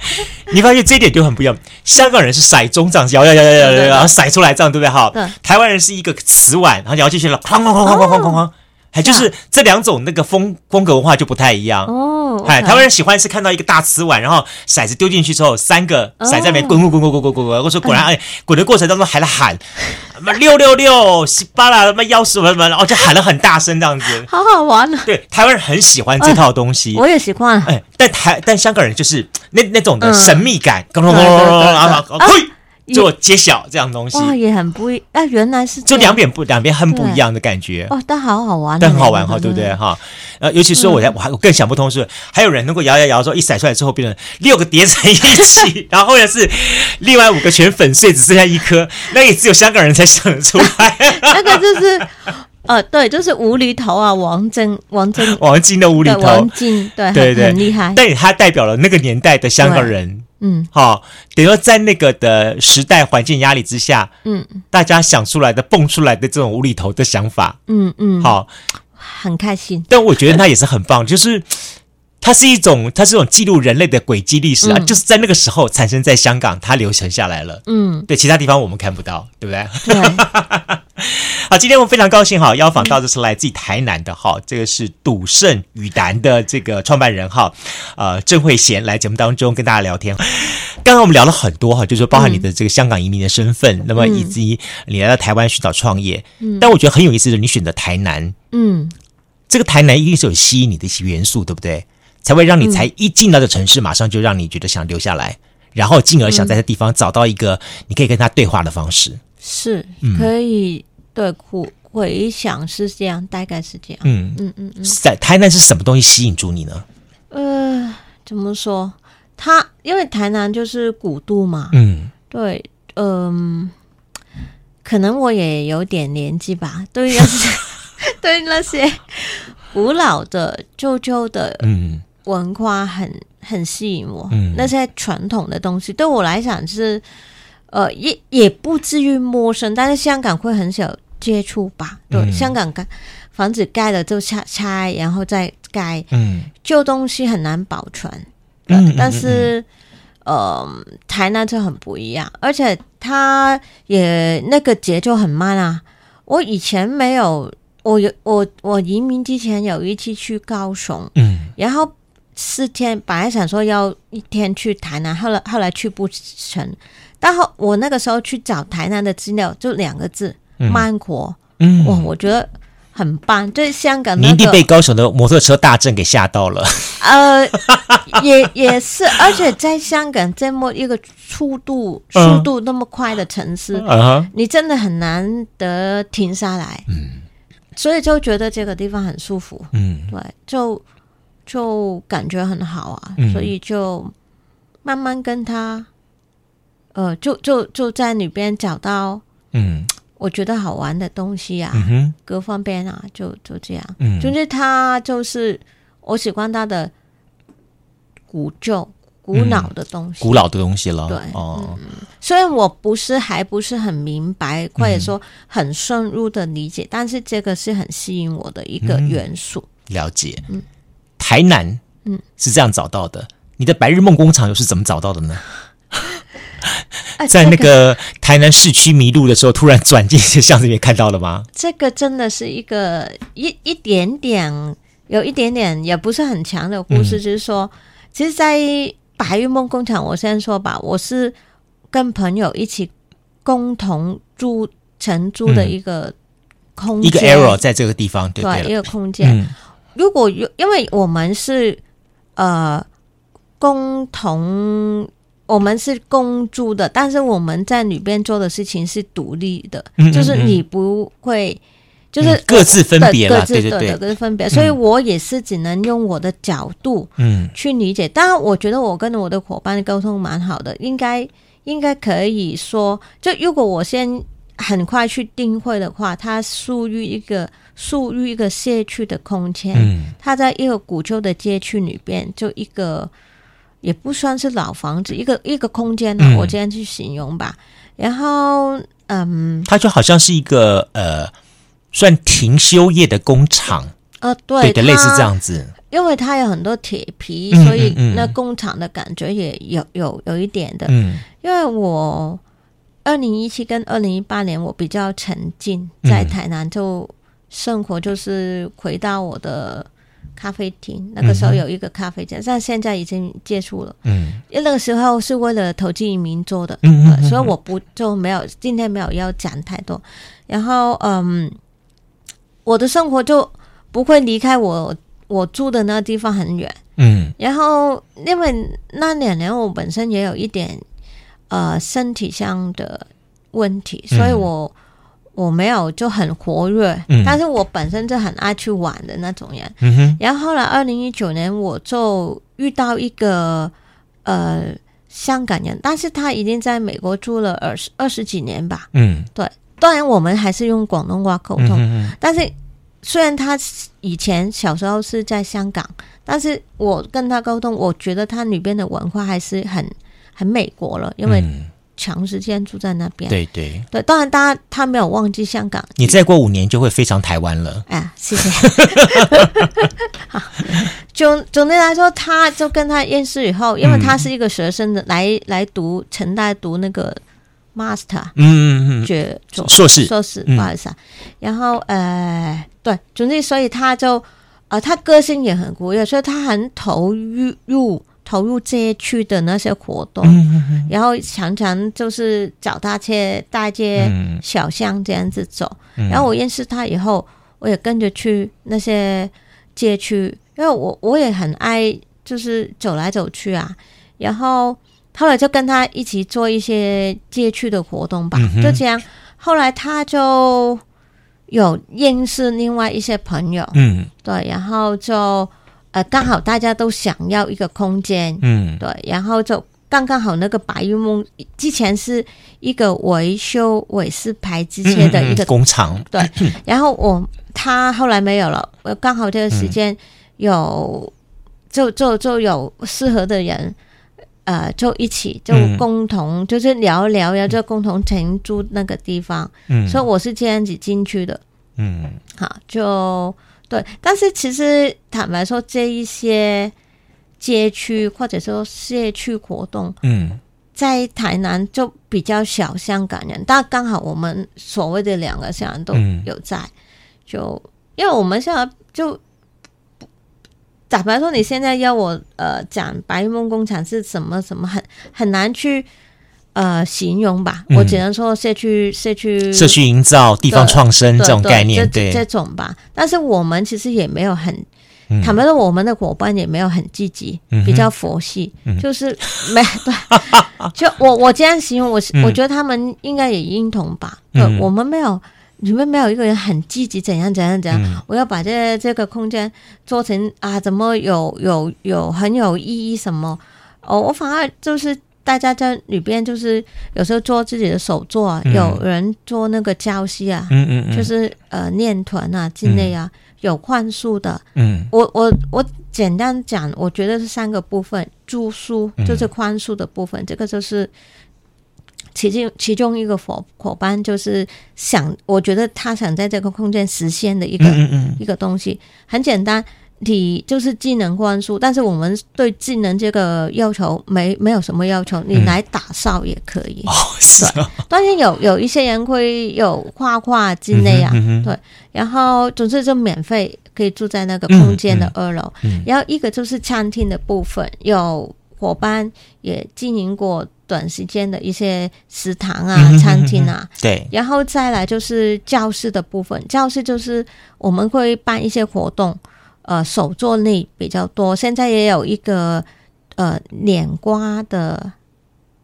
[laughs]
你发现这一点就很不一样。香港人是骰盅这样子摇摇摇摇摇摇，然后骰出来这样，对不对？哈，台湾人是一个瓷碗，然后摇进去了，哐哐哐哐哐哐哐哐。还就是这两种那个风风格文化就不太一样哦。哎，台湾人喜欢是看到一个大瓷碗，然后骰子丢进去之后，三个骰在里面滚滚滚滚滚滚滚滚，我说果然哎，滚的过程当中还在喊六六六稀巴啦，什么幺什么什么，然后就喊了很大声这样子，
好好玩啊！
对，台湾人很喜欢这套东西，
我也喜欢。
哎，但台但香港人就是那那种的神秘感，咚咚咚咚咚，然后嘿。做揭晓这样东西，
哇，也很不一啊，原来是
就两边不两边很不一样的感觉，
哇，但好好玩，
但很好玩哈，对不对？哈？呃，尤其是我，我还我更想不通是，还有人能够摇摇摇之后一甩出来之后变成六个叠在一起，[laughs] 然后或者是另外五个全粉碎，只剩下一颗，那也只有香港人才想得出来。[laughs]
那个就是呃，对，就是无厘头啊，王晶，王晶，
王晶的无厘头，
王晶，对对对，很厉害，
但他代表了那个年代的香港人。嗯，好，等于说在那个的时代环境压力之下，嗯，大家想出来的、蹦出来的这种无厘头的想法，嗯嗯，好，
很开心。
但我觉得那也是很棒，就是它是一种，它是一种记录人类的轨迹历史啊，就是在那个时候产生在香港，它留存下来了。嗯，对，其他地方我们看不到，对不对？对。[laughs] 好，今天我们非常高兴哈，邀访到的是来自于台南的哈，这个是赌圣宇坛的这个创办人哈，呃，郑慧贤来节目当中跟大家聊天。刚刚我们聊了很多哈，就是说包含你的这个香港移民的身份，嗯、那么以及你来到台湾寻找创业。嗯，但我觉得很有意思的，你选择台南，嗯，这个台南一定是有吸引你的一些元素，对不对？才会让你才一进到这城市，马上就让你觉得想留下来，然后进而想在这地方找到一个你可以跟他对话的方式。
是，可以。对，回回想是这样，大概是这样。嗯嗯嗯嗯，
在台南是什么东西吸引住你呢？
呃，怎么说？他因为台南就是古都嘛。嗯，对，嗯、呃，可能我也有点年纪吧。对那些 [laughs] 对那些古老的旧旧的嗯文化很很吸引我。嗯，那些传统的东西对我来讲是呃也也不至于陌生，但是香港会很少。接触吧，对，嗯、香港盖房子盖了就拆拆，然后再盖，嗯，旧东西很难保存，嗯，但是，嗯，呃、台南就很不一样，而且它也那个节奏很慢啊。我以前没有，我有我我移民之前有一次去高雄，嗯，然后四天本来想说要一天去台南，后来后来去不成，但后我那个时候去找台南的资料，就两个字。慢活，嗯，哇，我觉得很棒。对香港，
你一定被高雄的摩托车大阵给吓到了。[laughs]
呃，也也是，而且在香港这么一个速度速度那么快的城市，你真的很难得停下来。嗯，所以就觉得这个地方很舒服。嗯，对，就就感觉很好啊，所以就慢慢跟他，呃，就就就在里边找到，嗯。我觉得好玩的东西啊，嗯、各方面啊，就就这样。嗯，总之他就是我喜欢他的古旧、古老的东西，
古老的东西了。
对，
哦，
虽然我不是还不是很明白，或者说很深入的理解，但是这个是很吸引我的一个元素。
了解。嗯，台南，嗯，是这样找到的。你的白日梦工厂又是怎么找到的呢？[laughs] 在那个台南市区迷路的时候，突然转进一些巷子里面看到了吗？
这个真的是一个一一点点，有一点点也不是很强的故事，嗯、就是说，其实，在白日梦工厂，我先说吧，我是跟朋友一起共同租承租的一个空间，一个
error 在这个地方，对，对，
对，一个空间。嗯、如果有，因为我们是呃共同。我们是公租的，但是我们在里边做的事情是独立的，嗯嗯嗯，就是你不会，就是、嗯、
各自分别了，
各自对对对，各自分别。所以我也是只能用我的角度，嗯，去理解。当然，我觉得我跟我的伙伴沟通蛮好的，应该应该可以说，就如果我先很快去定会的话，它属于一个属于一个社区的空间，嗯，它在一个古旧的街区里边，就一个。也不算是老房子，一个一个空间呢、啊，嗯、我这样去形容吧。然后，嗯，
它就好像是一个呃，算停休业的工厂，
呃，对，
对的，类似这样子。
因为它有很多铁皮，所以那工厂的感觉也有有有一点的。嗯，因为我二零一七跟二零一八年我比较沉浸在台南，就生活就是回到我的。咖啡厅那个时候有一个咖啡店，嗯、但现在已经结束了。嗯，因为那个时候是为了投机移民做的，所以我不就没有今天没有要讲太多。然后，嗯，我的生活就不会离开我我住的那个地方很远。嗯，然后因为那两年我本身也有一点呃身体上的问题，所以我。嗯我没有就很活跃，嗯、但是我本身就很爱去玩的那种人。然后后来二零一九年我就遇到一个呃香港人，但是他已经在美国住了二十二十几年吧。嗯，对，当然我们还是用广东话沟通。但是虽然他以前小时候是在香港，但是我跟他沟通，我觉得他里边的文化还是很很美国了，因为。嗯长时间住在那边，
对对
对，当然，大家他没有忘记香港。
你再过五年就会非常台湾了。
哎，谢谢。[laughs] 好，总总的来说，他就跟他认识以后，因为他是一个学生的，来来读成大读那个 master，嗯嗯嗯，学
硕士
硕士，不好意思啊。然后呃，对，总之，所以他就呃，他个性也很活跃，所以他很投入入。投入街区的那些活动，嗯、然后常常就是脚踏车大街小巷这样子走。嗯、然后我认识他以后，我也跟着去那些街区，因为我我也很爱就是走来走去啊。然后后来就跟他一起做一些街区的活动吧，嗯、就这样。后来他就有认识另外一些朋友，嗯，对，然后就。呃，刚好大家都想要一个空间，嗯，对，然后就刚刚好那个白日梦之前是一个维修伟士牌之前的一个、嗯嗯、工厂，对，然后我他后来没有了，我刚好这个时间有、嗯、就就就有适合的人，呃，就一起就共同、嗯、就是聊一聊，然后就共同承租那个地方，嗯，所以我是这样子进去的，嗯，好就。对，但是其实坦白说，这一些街区或者说社区活动，嗯，在台南就比较少香港人，但刚好我们所谓的两个香港人都有在，嗯、就因为我们现在就坦白说，你现在要我呃讲白日梦工厂是什么什么，很很难去。呃，形容吧，我只能说社区、社区、
社区营造、地方创生这种概念，对
这种吧。但是我们其实也没有很，坦白说，我们的伙伴也没有很积极，比较佛系，就是没 [laughs] 对。就我我这样形容，我我觉得他们应该也认同吧。我们没有，你们没有一个人很积极，怎样怎样怎样。我要把这这个空间做成啊，怎么有有有很有意义什么？哦，我反而就是。大家在里边就是有时候做自己的手作，嗯、有人做那个胶西啊，嗯嗯嗯。就是呃念团啊之类啊，嗯、有幻术的。嗯，我我我简单讲，我觉得是三个部分：住宿就是宽恕的部分，嗯、这个就是其中其中一个伙伙伴就是想，我觉得他想在这个空间实现的一个嗯嗯嗯。一个东西，很简单。你就是技能关注，但是我们对技能这个要求没没有什么要求，你来打扫也可以。
嗯、哦，是啊。[laughs]
当然有有一些人会有画画之类啊，嗯嗯、对。然后总之就免费可以住在那个空间的二楼。然后一个就是餐厅的部分，有伙伴也经营过短时间的一些食堂啊、嗯、餐厅啊。
对。
然后再来就是教室的部分，教室就是我们会办一些活动。呃，手作类比较多，现在也有一个呃脸瓜的，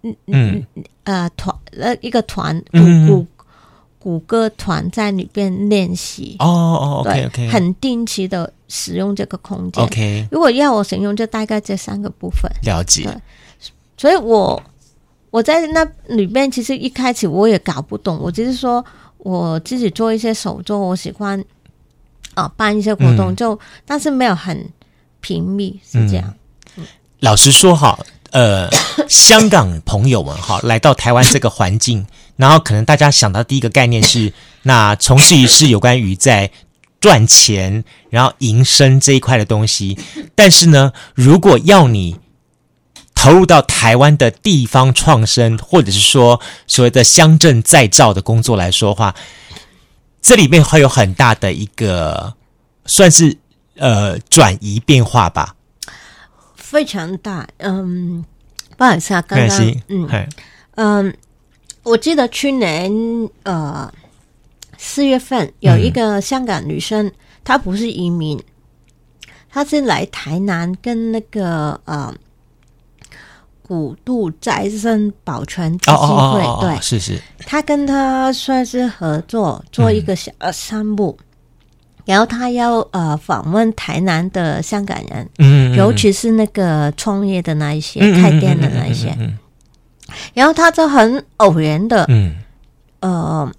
嗯嗯呃团呃一个团鼓鼓鼓歌团在里边练习
哦哦，OK OK，
很定期的使用这个空间。
OK，
如果要我形容，就大概这三个部分。
了解。
所以我我在那里面其实一开始我也搞不懂，我只是说我自己做一些手作，我喜欢。啊，办一些活动就，嗯、但是没有很频密，是这
样。老实说哈，呃，[coughs] 香港朋友们哈，来到台湾这个环境，然后可能大家想到第一个概念是，[laughs] 那从事于是有关于在赚钱，然后营生这一块的东西。但是呢，如果要你投入到台湾的地方创生，或者是说所谓的乡镇再造的工作来说的话。这里面会有很大的一个，算是呃转移变化吧，
非常大。嗯，不好意思啊，刚刚嗯嗯，我记得去年呃四月份有一个香港女生，嗯、她不是移民，她是来台南跟那个呃。古度再生保全基金会，对，
是是，
他跟他算是合作做一个小项目，嗯、然后他要呃访问台南的香港人，嗯，嗯，尤其是那个创业的那一些，开店的那一些，然后他就很偶然的，嗯，呃。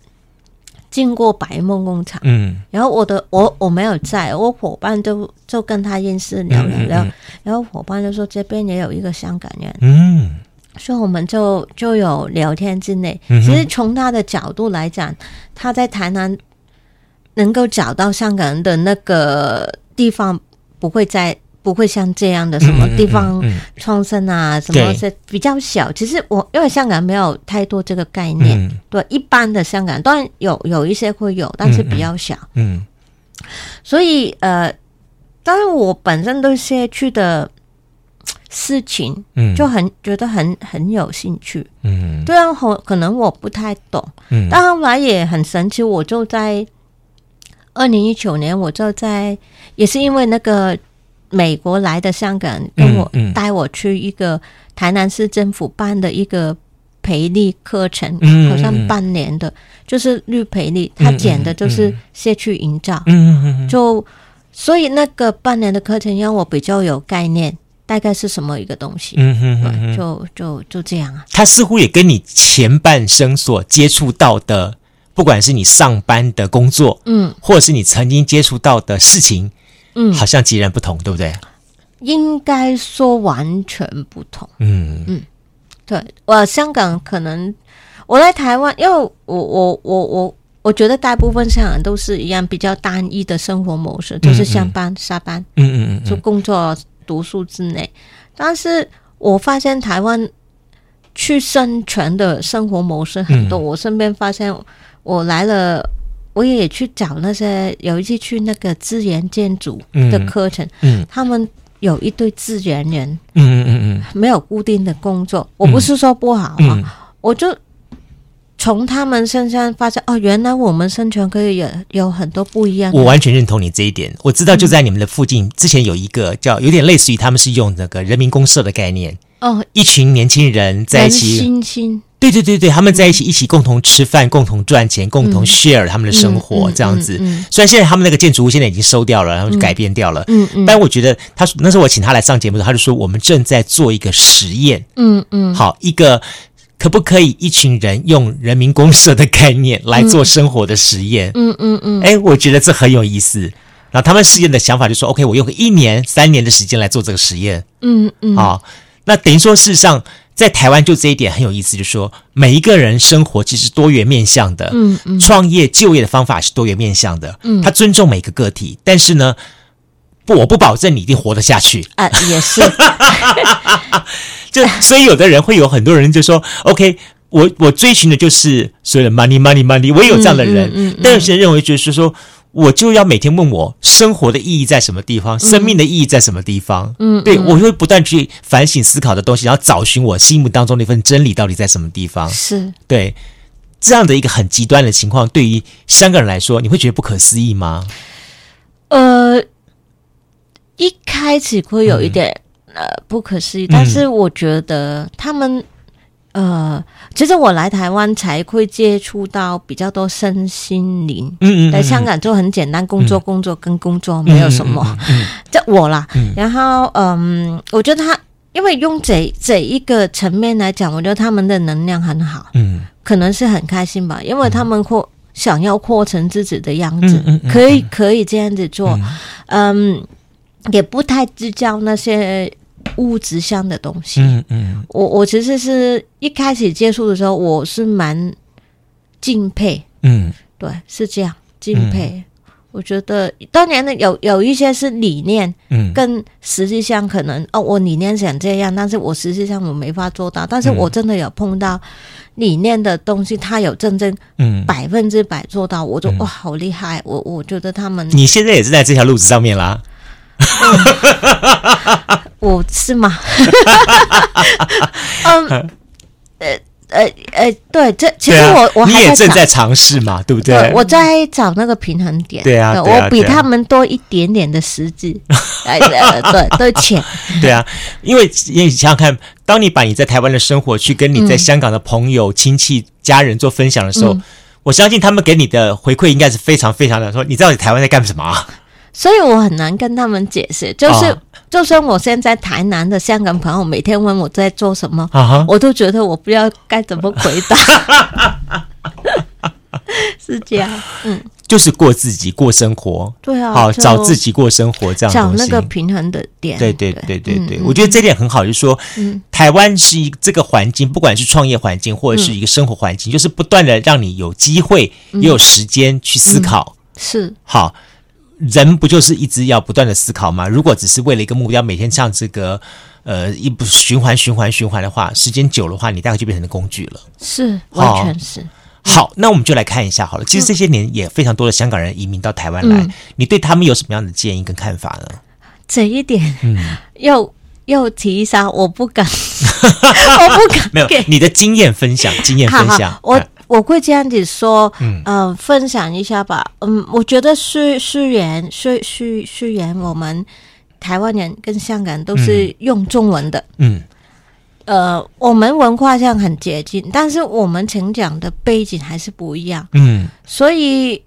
经过白梦工厂，嗯，然后我的我我没有在，我伙伴就就跟他认识聊聊聊，嗯嗯嗯、然后伙伴就说这边也有一个香港人，嗯，所以我们就就有聊天之类。嗯、哼。其实从他的角度来讲，他在台南能够找到香港人的那个地方，不会在。不会像这样的什么地方创生啊，嗯嗯嗯、什么是比较小。其实我因为香港没有太多这个概念，嗯、对一般的香港当然有有一些会有，但是比较小。嗯，嗯所以呃，当然我本身对社区的事情，嗯，就很觉得很很有兴趣。嗯，对啊，可能我不太懂，嗯，但后来也很神奇，我就在二零一九年，我就在也是因为那个。美国来的香港跟我带我去一个台南市政府办的一个培力课程，嗯、好像半年的，就是绿培力，他讲的就是社区营造，嗯、就所以那个半年的课程让我比较有概念，大概是什么一个东西，嗯、对，就就就这样啊。
他似乎也跟你前半生所接触到的，不管是你上班的工作，嗯，或者是你曾经接触到的事情。嗯，好像截然不同，对不对？
应该说完全不同。嗯嗯，对，我香港可能我在台湾，因为我我我我我觉得大部分香港人都是一样比较单一的生活模式，嗯、就是上班、嗯、下班，嗯嗯嗯，就工作、读书之类。但是我发现台湾去生存的生活模式很多，嗯、我身边发现我来了。我也去找那些，有一次去那个资源建筑的课程，嗯，嗯，他们有一堆资源人，嗯嗯嗯，没有固定的工作。嗯、我不是说不好啊，嗯、我就从他们身上发现，哦，原来我们生存可以有有很多不一样。
我完全认同你这一点。我知道就在你们的附近，嗯、之前有一个叫有点类似于他们是用那个人民公社的概念，哦，一群年轻人在一起。对对对对，他们在一起一起共同吃饭，共同赚钱，共同 share 他们的生活，这样子。虽然现在他们那个建筑物现在已经收掉了，然后就改变掉了。嗯嗯。但我觉得他那时候我请他来上节目的时候，他就说我们正在做一个实验。嗯嗯。好，一个可不可以一群人用人民公社的概念来做生活的实验？嗯嗯嗯。哎，我觉得这很有意思。然后他们实验的想法就是说，OK，我用个一年、三年的时间来做这个实验。
嗯嗯，
好、哦，那等于说，事实上，在台湾就这一点很有意思，就是说，每一个人生活其实多元面向的。
嗯嗯，
创业就业的方法是多元面向的。
嗯，
他尊重每个个体，但是呢，不，我不保证你一定活得下去。
啊，也是。[laughs]
就所以，有的人会有很多人就说：“OK，我我追寻的就是所谓的 money money money。”我也有这样的人，
嗯嗯嗯、
但有些人认为就是说，我就要每天问我生活的意义在什么地方，生命的意义在什么地方。
嗯，
对，我会不断去反省思考的东西，然后找寻我心目当中那份真理到底在什么地方。
是
对这样的一个很极端的情况，对于香港人来说，你会觉得不可思议吗？
呃，一开始会有一点。嗯呃，不可思议，但是我觉得他们，嗯、呃，其实我来台湾才会接触到比较多身心灵。嗯嗯，在香港就很简单，工作工作跟工作没有什么。嗯，这我啦。嗯，然后嗯，我觉得他，因为用这这一个层面来讲，我觉得他们的能量很好。嗯，可能是很开心吧，因为他们扩想要扩成自己的样子，嗯嗯，可以可以这样子做。嗯，也不太计较那些。物质上的东西，嗯嗯，我我其实是一开始接触的时候，我是蛮敬佩，嗯，对，是这样敬佩。嗯、我觉得当年的，有有一些是理念，嗯，跟实际上可能哦，我理念想这样，但是我实际上我没法做到。但是我真的有碰到理念的东西，他有真正嗯百分之百做到，我就哇，好厉害！我我觉得他们，
你现在也是在这条路子上面啦。
嗯我是吗？[laughs] 嗯，呃呃呃，对，这其实我、啊、我还
你也正在尝试嘛，对不对？
对，我在找那个平衡点。
对啊，对
对啊，我比他们多一点点的实质，[laughs] 哎、呃，对，对钱。[laughs]
对啊，因为你想想看，当你把你在台湾的生活去跟你在香港的朋友、嗯、亲戚、家人做分享的时候，嗯、我相信他们给你的回馈应该是非常非常的说，你知道你台湾在干什么啊？
所以我很难跟他们解释，就是、哦、就算我现在台南的香港朋友每天问我在做什么，我都觉得我不知道该怎么回答。[laughs] 是这样，嗯，
就是过自己过生活，
对啊，
好找自己过生活这样，
找那个平衡的点。
对对对。对对，我觉得这点很好，就是说，嗯、台湾是一这个环境，不管是创业环境或者是一个生活环境，嗯、就是不断的让你有机会也有时间去思考，
嗯、是。
好。人不就是一直要不断的思考吗？如果只是为了一个目标，每天像这个呃一不循环循环循环的话，时间久的话，你大概就变成了工具了。
是，完全是。
好，那我们就来看一下好了。其实这些年也非常多的香港人移民到台湾来，嗯、你对他们有什么样的建议跟看法呢？
这一点，嗯，要要提一下，我不敢，[laughs] 我不敢。
没有你的经验分享，经验分享，
我。我会这样子说，嗯、呃，分享一下吧。嗯，我觉得虽虽然虽虽虽然我们台湾人跟香港人都是用中文的，嗯，呃，我们文化上很接近，但是我们成长的背景还是不一样，嗯，所以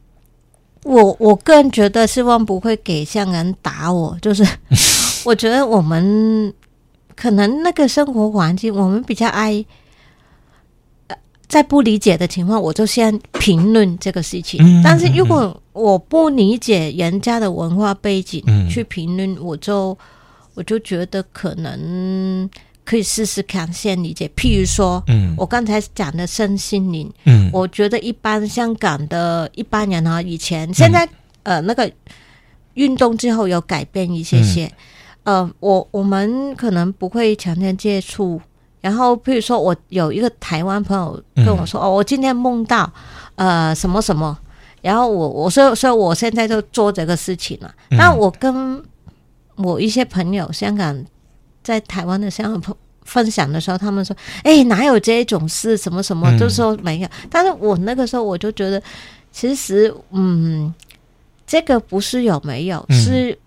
我我个人觉得希望不会给香港人打我，就是 [laughs] 我觉得我们可能那个生活环境，我们比较爱。在不理解的情况，我就先评论这个事情。嗯、但是如果我不理解人家的文化背景去评论，嗯、我就我就觉得可能可以试试看先理解。譬如说，嗯、我刚才讲的身心灵，嗯、我觉得一般香港的一般人啊，以前现在、嗯、呃那个运动之后有改变一些些，嗯、呃，我我们可能不会常常接触。然后，譬如说，我有一个台湾朋友跟我说：“嗯、哦，我今天梦到呃什么什么。”然后我我说：“所以我现在就做这个事情了。嗯”那我跟我一些朋友，香港在台湾的香港朋分享的时候，他们说：“哎，哪有这种事？什么什么？”嗯、就说没有。但是我那个时候我就觉得，其实嗯，这个不是有没有，嗯、是。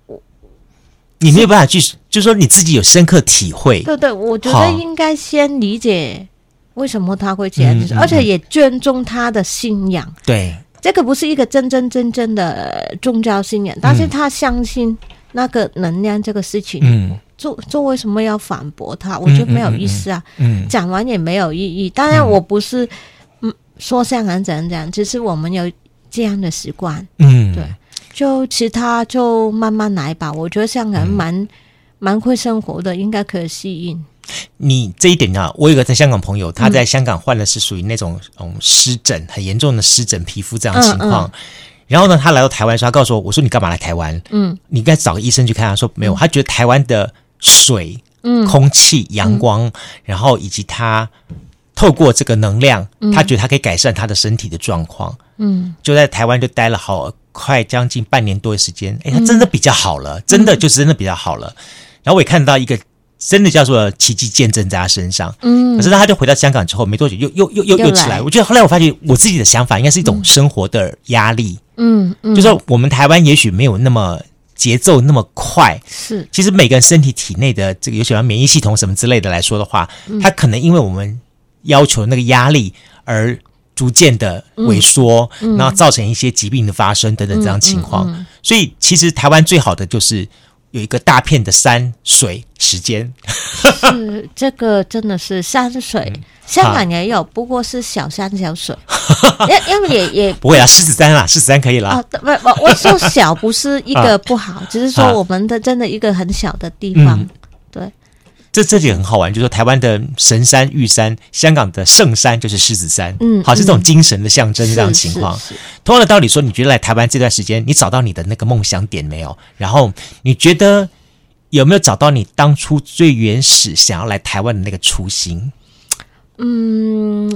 你没有办法去，就是说你自己有深刻体会。
对对，我觉得应该先理解为什么他会这样而且也尊重他的信仰。
对，
这个不是一个真真正正的宗教信仰，但是他相信那个能量这个事情。嗯，做做为什么要反驳他？我觉得没有意思啊。嗯，讲完也没有意义。当然，我不是嗯说香港怎样怎样，只是我们有这样的习惯。嗯，对。就其他就慢慢来吧。我觉得香港人蛮蛮会生活的，应该可以适应。
你这一点呢、啊，我有个在香港朋友，他在香港患的是属于那种嗯湿疹，很严重的湿疹皮肤这样的情况。嗯嗯、然后呢，他来到台湾时，他告诉我，我说你干嘛来台湾？嗯，你应该找个医生去看。他说没有，他觉得台湾的水、嗯、空气、阳光，嗯、然后以及他透过这个能量，嗯、他觉得他可以改善他的身体的状况。嗯，就在台湾就待了好快将近半年多的时间。哎，他真的比较好了，嗯、真的就是真的比较好了。然后我也看到一个。真的叫做奇迹见证在他身上，嗯，可是他就回到香港之后没多久又又又又又起来。我觉得后来我发觉我自己的想法应该是一种生活的压力，嗯嗯，就是我们台湾也许没有那么节奏那么快，是，其实每个人身体体内的这个有什么免疫系统什么之类的来说的话，他可能因为我们要求那个压力而逐渐的萎缩，然后造成一些疾病的发生等等这样情况。所以其实台湾最好的就是。有一个大片的山水时间，
是这个真的是山水，嗯、香港也有，不过是小山小水，因因为也也 [laughs]
不会啊，狮子山啊，狮子山可以了。
啊，不不，我说小不是一个 [laughs] 不好，只是说我们的真的一个很小的地方，嗯、对。
这这里很好玩，就是说台湾的神山玉山，香港的圣山就是狮子山，嗯，好，是这种精神的象征这样的情况。同样的道理说，你觉得来台湾这段时间，你找到你的那个梦想点没有？然后你觉得有没有找到你当初最原始想要来台湾的那个初心？
嗯，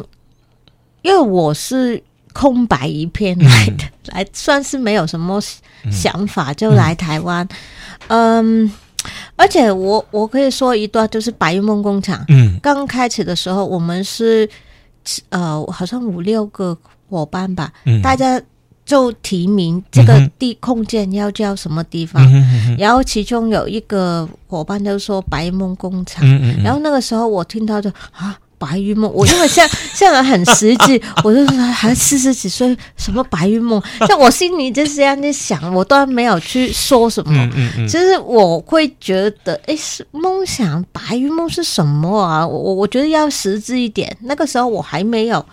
因为我是空白一片来的，嗯、来算是没有什么想法、嗯、就来台湾，嗯。嗯而且我我可以说一段，就是白日梦工厂。嗯，刚开始的时候，我们是呃，好像五六个伙伴吧，嗯、大家就提名这个地空间要叫什么地方，然后其中有一个伙伴就说白日梦工厂，嗯嗯嗯。然后那个时候我听到就啊。白日梦，我因为像像人很实际，[laughs] 我就说还四十几岁，什么白日梦？像我心里就是这样在想，我都没有去说什么。嗯嗯嗯。其实我会觉得，哎，是梦想，白日梦是什么啊？我我觉得要实质一点。那个时候我还没有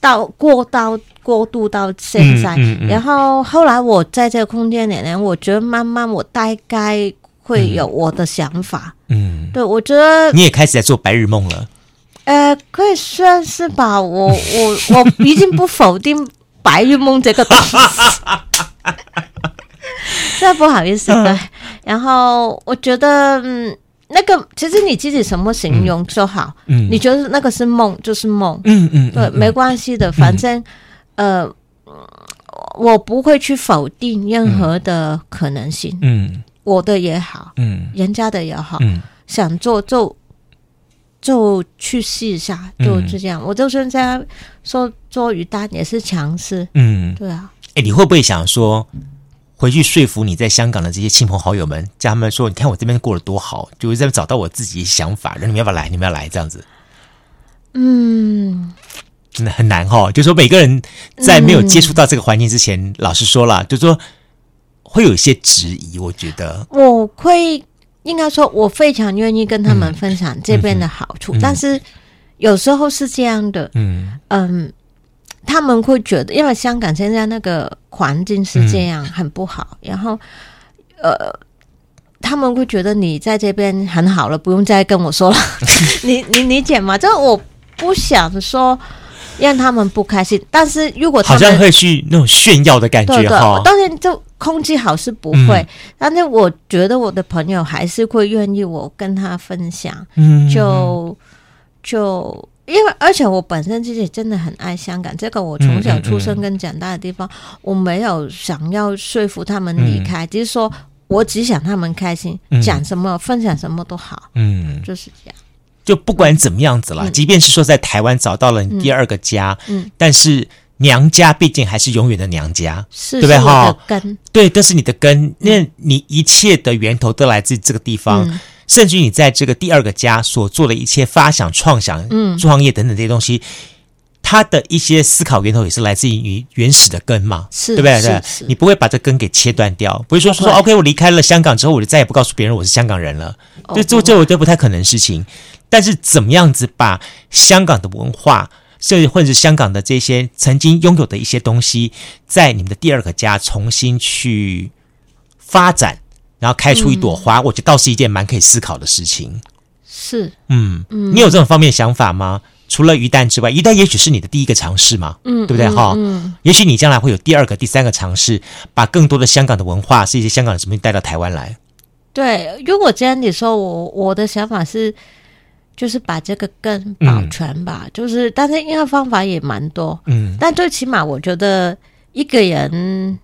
到过到过渡到现在，嗯嗯嗯、然后后来我在这个空间里面，我觉得慢慢我大概会有我的想法。嗯，对，我觉得
你也开始在做白日梦了。
呃，可以算是吧。我我我已经不否定白日梦这个东西，[laughs] 这不好意思。对，然后我觉得，嗯，那个其实你自己什么形容就好。嗯，你觉得那个是梦就是梦。嗯嗯，对，没关系的。反正，呃，我不会去否定任何的可能性。嗯，我的也好，嗯，人家的也好，嗯，想做就。就去试一下，就这样。嗯、我就算在说做鱼蛋也是强势，嗯，对啊。
哎、欸，你会不会想说回去说服你在香港的这些亲朋好友们，叫他们说，你看我这边过得多好，就是在找到我自己想法，让你们要不要来？你们要来这样子？嗯，真的很难哈。就是说每个人在没有接触到这个环境之前，嗯、老实说了，就是说会有一些质疑。我觉得
我会。应该说，我非常愿意跟他们分享这边的好处，嗯嗯、但是有时候是这样的，嗯。嗯，他们会觉得，因为香港现在那个环境是这样，很不好，嗯、然后呃，他们会觉得你在这边很好了，不用再跟我说了，[laughs] 你你理解吗？就我不想说让他们不开心，但是如果他们
好像会去那种炫耀的感觉哈，
当然就。空气好是不会，嗯、但是我觉得我的朋友还是会愿意我跟他分享，嗯，就就因为而且我本身自己真的很爱香港，这个我从小出生跟长大的地方，嗯嗯嗯、我没有想要说服他们离开，只、嗯、是说我只想他们开心，嗯、讲什么分享什么都好，嗯，就是这样。
就不管怎么样子了，嗯、即便是说在台湾找到了你第二个家，嗯，嗯。但是。娘家毕竟还是永远的娘家，是对不对？哈，根。对，这是你的根。嗯、那你一切的源头都来自这个地方，嗯、甚至于你在这个第二个家所做的一切发想、创想、嗯，创业等等这些东西，它的一些思考源头也是来自于原始的根嘛，是对不对？对，你不会把这根给切断掉，不会说说说 OK，我离开了香港之后，我就再也不告诉别人我是香港人了，这这这我都不太可能的事情。但是怎么样子把香港的文化？甚至或者是香港的这些曾经拥有的一些东西，在你们的第二个家重新去发展，然后开出一朵花，嗯、我觉得倒是一件蛮可以思考的事情。
是，
嗯嗯，你有这种方面想法吗？除了鱼蛋之外，鱼蛋也许是你的第一个尝试嘛，嗯，对不对哈？嗯，嗯也许你将来会有第二个、第三个尝试，把更多的香港的文化，是一些香港的什么带到台湾来。
对，如果这样你说，我我的想法是，就是把这个根保全吧，嗯、就是，但是因为方法也蛮多，嗯，但最起码我觉得一个人，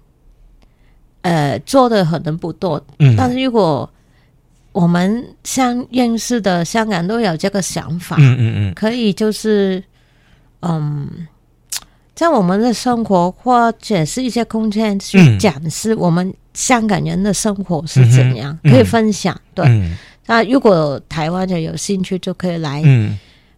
呃，做的可能不多，嗯，但是如果。我们像认识的香港都有这个想法，嗯嗯嗯，可以就是，嗯，在我们的生活或者是一些空间去展示我们香港人的生活是怎样，可以分享。对，那如果台湾人有兴趣，就可以来，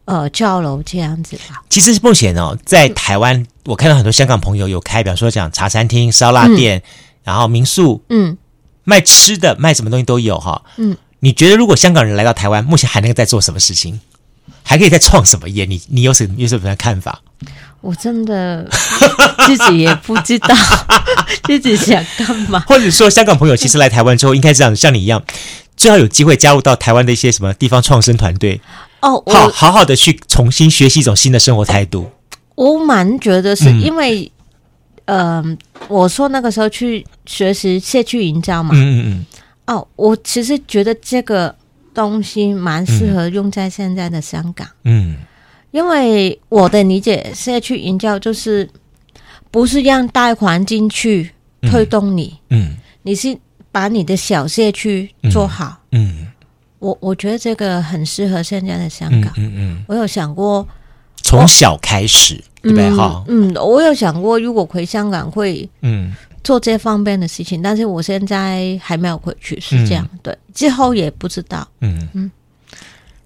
呃，交流这样子吧。
其实目前哦，在台湾，我看到很多香港朋友有开，比方说讲茶餐厅、烧腊店，然后民宿，嗯。卖吃的，卖什么东西都有哈。嗯，你觉得如果香港人来到台湾，目前还能在做什么事情？还可以再创什么业？你你有什么有什么样看法？
我真的 [laughs] 自己也不知道 [laughs] 自己想干嘛。
或者说，香港朋友其实来台湾之后，应该这样像你一样，最好有机会加入到台湾的一些什么地方创生团队哦，好好好的去重新学习一种新的生活态度。
我蛮觉得是因为。嗯我说那个时候去学习社区营销嘛，嗯嗯嗯，哦，我其实觉得这个东西蛮适合用在现在的香港，嗯，因为我的理解，社区营销就是不是让大环境去推动你，嗯，嗯，你是把你的小社区做好，嗯，嗯，我我觉得这个很适合现在的香港，嗯嗯，嗯，我有想过
从小开始。对不对？哈，
嗯，我有想过，如果回香港会，嗯，做这方面的事情，嗯、但是我现在还没有回去，是这样，嗯、对，之后也不知道，嗯。嗯，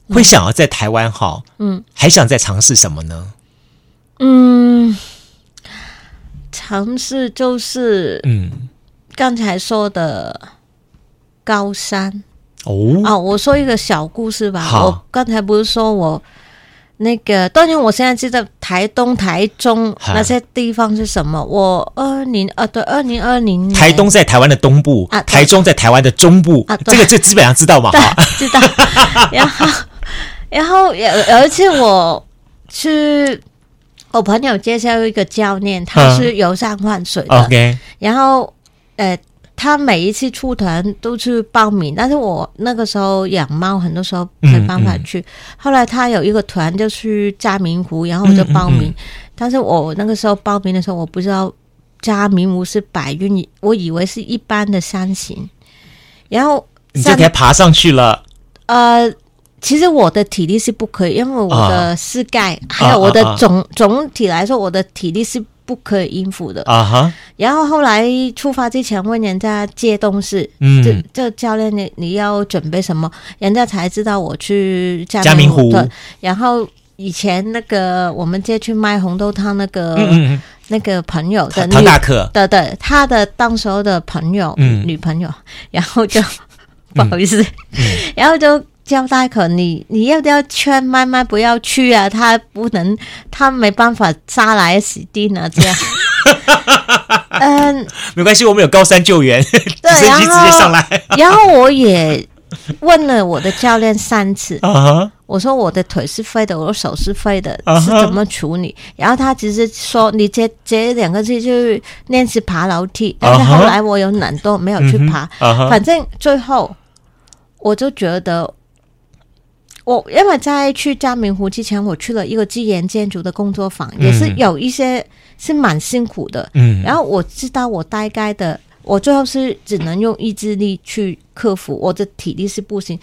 会想要在台湾哈，嗯，还想再尝试什么呢？
嗯，尝试就是，嗯，刚才说的高山，哦，哦，我说一个小故事吧，好。我刚才不是说我。那个，当然，我现在知道台东、台中那些地方是什么。我二零呃，对，二零二零年，
台东在台湾的东部，啊，台中在台湾的中部，啊，这个这基本上知道嘛？
对，知道。然后，然后有有一次我去，我朋友介绍一个教练，他是游山玩水的。OK，然后，呃。他每一次出团都去报名，但是我那个时候养猫，很多时候没办法去。嗯嗯、后来他有一个团就去嘉明湖，然后我就报名。但是我那个时候报名的时候，我不知道嘉明湖是百岳，我以为是一般的山形。然后
你就该爬上去了。
呃，其实我的体力是不可以，因为我的膝盖、啊、还有我的总、啊啊啊、总体来说，我的体力是。不可以应付的。啊哈！然后后来出发之前问人家借东西，嗯，这这教练你你要准备什么？人家才知道我去嘉明湖。然后以前那个我们街去卖红豆汤那个那个朋友的
唐大可，
对对，他的当时候的朋友女朋友，然后就 [laughs] 不好意思，然后就。交代可你你要不要劝妈妈不要去啊？他不能，他没办法杀来死定啊！这样，[laughs]
嗯，没关系，我们有高山救援，直升机直接上来。
然后我也问了我的教练三次，uh huh. 我说我的腿是废的，我的手是废的，uh huh. 是怎么处理？然后他只是说你这这两个字就是练习爬楼梯，但是后来我有懒惰没有去爬，uh huh. 反正最后我就觉得。我因为在去嘉明湖之前，我去了一个自然建筑的工作坊，嗯、也是有一些是蛮辛苦的。嗯，然后我知道我大概的，我最后是只能用意志力去克服，我的体力是不行。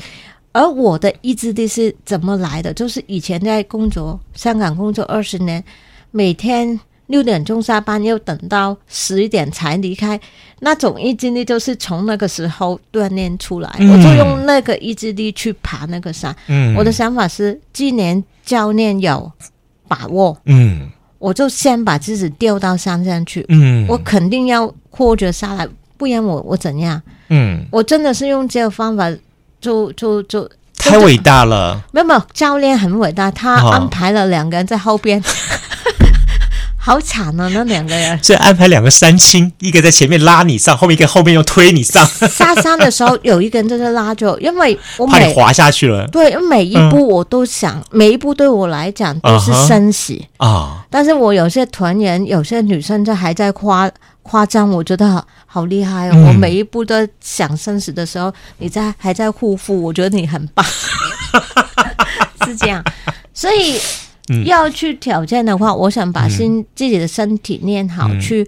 而我的意志力是怎么来的？就是以前在工作，香港工作二十年，每天。六点钟下班，又等到十一点才离开，那种意志力就是从那个时候锻炼出来。嗯、我就用那个意志力去爬那个山。嗯，我的想法是，既然教练有把握，嗯，我就先把自己吊到山上去。嗯，我肯定要活着下来，不然我我怎样？嗯，我真的是用这个方法，就就就。
太伟大了！
没有没有，教练很伟大，他安排了两个人在后边。哦好惨啊！那两个人，[laughs]
所以安排两个三亲，一个在前面拉你上，后面一个后面又推你上。
下山的时候有一个人在这拉着，因为我
怕你滑下去了。
对，每一步我都想，嗯、每一步对我来讲都是生死啊。Uh-huh. 但是我有些团员，有些女生在还在夸夸张，我觉得好好厉害哦。嗯、我每一步都想生死的时候，你在还在护肤，我觉得你很棒，[laughs] 是这样。所以。嗯、要去挑战的话，我想把心、嗯、自己的身体练好，嗯、去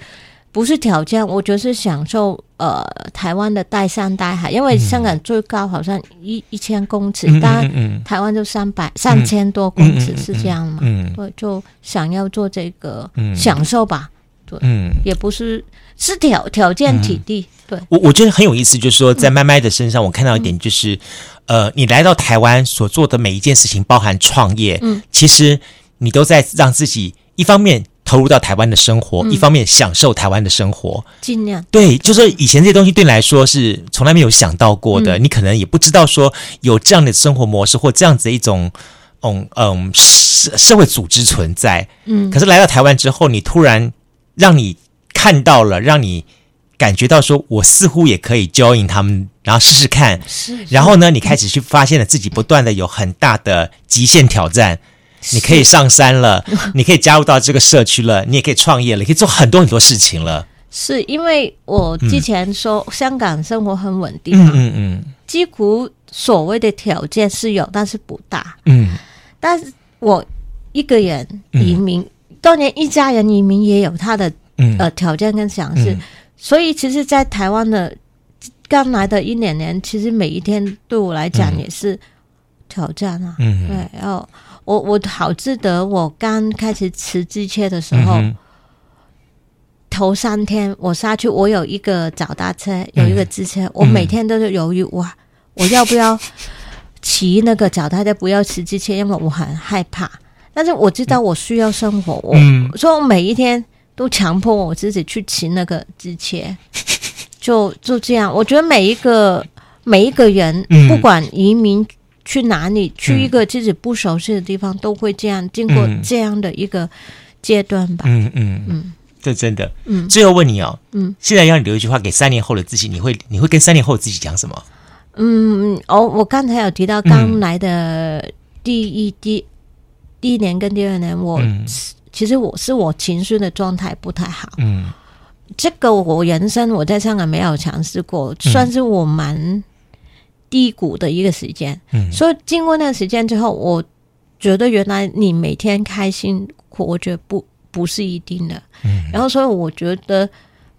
不是挑战，我就是享受呃台湾的带山带海，因为香港最高好像一一千公尺，当然、嗯嗯。嗯、台湾就三百三千多公尺、嗯、是这样嘛？嗯，对，就想要做这个、嗯、享受吧，对，嗯，也不是是条条件体力，对。
我我觉得很有意思，就是说在麦麦的身上，我看到一点就是。嗯呃，你来到台湾所做的每一件事情，包含创业，嗯，其实你都在让自己一方面投入到台湾的生活，嗯、一方面享受台湾的生活，
尽量。
对，就是以前这些东西对你来说是从来没有想到过的，嗯、你可能也不知道说有这样的生活模式或这样子的一种，嗯嗯社社会组织存在，嗯，可是来到台湾之后，你突然让你看到了，让你。感觉到说，我似乎也可以 join 他们，然后试试看。是，是。然后呢，你开始去发现了自己不断的有很大的极限挑战。你可以上山了，[laughs] 你可以加入到这个社区了，你也可以创业了，你可以做很多很多事情了。
是因为我之前说香港生活很稳定，
嗯嗯嗯，
几乎所谓的条件是有，但是不大。
嗯。
但是我一个人移民，嗯、当年一家人移民也有他的、嗯、呃挑战跟想是。嗯所以，其实，在台湾的刚来的一两年，其实每一天对我来讲也是挑战啊。嗯，对。然后，我我好记得我刚开始骑机车的时候，嗯、头三天我下去，我有一个脚踏车，有一个机车，嗯、我每天都是犹豫哇，我要不要骑那个脚踏车，不要骑机车，因为我很害怕。但是我知道我需要生活，嗯、我所以我每一天。都强迫我自己去骑那个机车，[laughs] 就就这样。我觉得每一个每一个人，嗯、不管移民去哪里，嗯、去一个自己不熟悉的地方，都会这样经过这样的一个阶段吧。
嗯嗯嗯，这真的。嗯，最后问你哦，嗯，现在要你留一句话给三年后的自己，你会你会跟三年后的自己讲什么？
嗯，哦，我刚才有提到刚来的第一、嗯、第第一年跟第二年，我。嗯其实我是我情绪的状态不太好，嗯，这个我人生我在香港没有尝试过，嗯、算是我蛮低谷的一个时间，嗯，所以经过那个时间之后，我觉得原来你每天开心活着不不是一定的，嗯，然后所以我觉得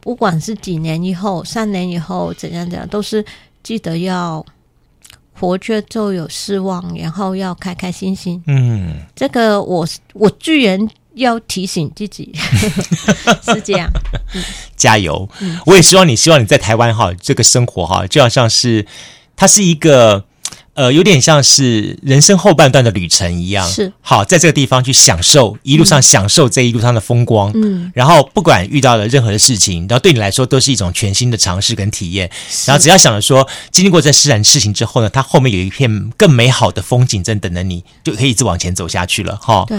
不管是几年以后、三年以后怎样怎样，都是记得要活着就有失望，然后要开开心心，嗯，这个我我居然。要提醒自己 [laughs] 是这样，嗯、[laughs]
加油！嗯、我也希望你，希望你在台湾哈，这个生活哈，就好像是它是一个呃，有点像是人生后半段的旅程一样。是好，在这个地方去享受一路上享受这一路上的风光。嗯，然后不管遇到了任何的事情，然后对你来说都是一种全新的尝试跟体验。然后只要想着说，经历过这自然事情之后呢，它后面有一片更美好的风景正等着你，就可以一直往前走下去了。哈，对。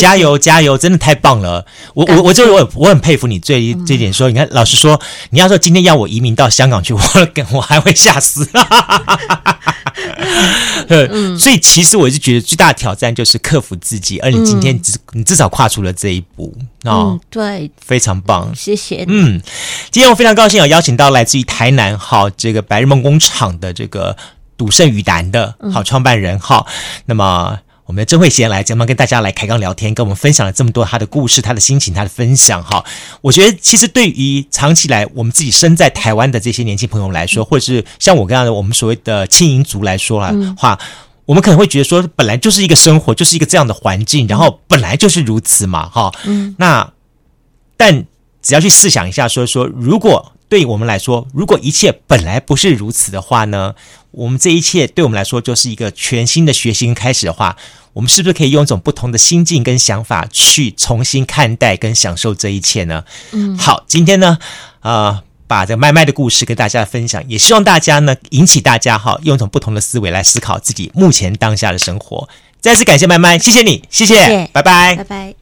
加油，加油！真的太棒了，我我我就我我很佩服你这一这一点。说，你看，老实说，你要说今天要我移民到香港去，我我还会吓死。嗯，[laughs] 所以其实我是觉得最大的挑战就是克服自己，而你今天至你至少跨出了这一步哦，对，非常棒，
谢谢。
嗯，今天我非常高兴有邀请到来自于台南好这个白日梦工厂的这个赌圣于南的好创办人好，那么。我们的曾慧贤来，今天跟大家来开杠聊天，跟我们分享了这么多他的故事、他的心情、他的分享。哈，我觉得其实对于长期来我们自己身在台湾的这些年轻朋友来说，或者是像我这样的我们所谓的青银族来说啊话，嗯、我们可能会觉得说，本来就是一个生活，就是一个这样的环境，然后本来就是如此嘛，哈。嗯。那但只要去试想一下说，说说如果对我们来说，如果一切本来不是如此的话呢？我们这一切对我们来说就是一个全新的学习跟开始的话，我们是不是可以用一种不同的心境跟想法去重新看待跟享受这一切呢？嗯，好，今天呢，呃，把这个麦麦的故事跟大家分享，也希望大家呢引起大家哈，用一种不同的思维来思考自己目前当下的生活。再次感谢麦麦，谢谢你，谢谢，谢谢拜拜，
拜拜。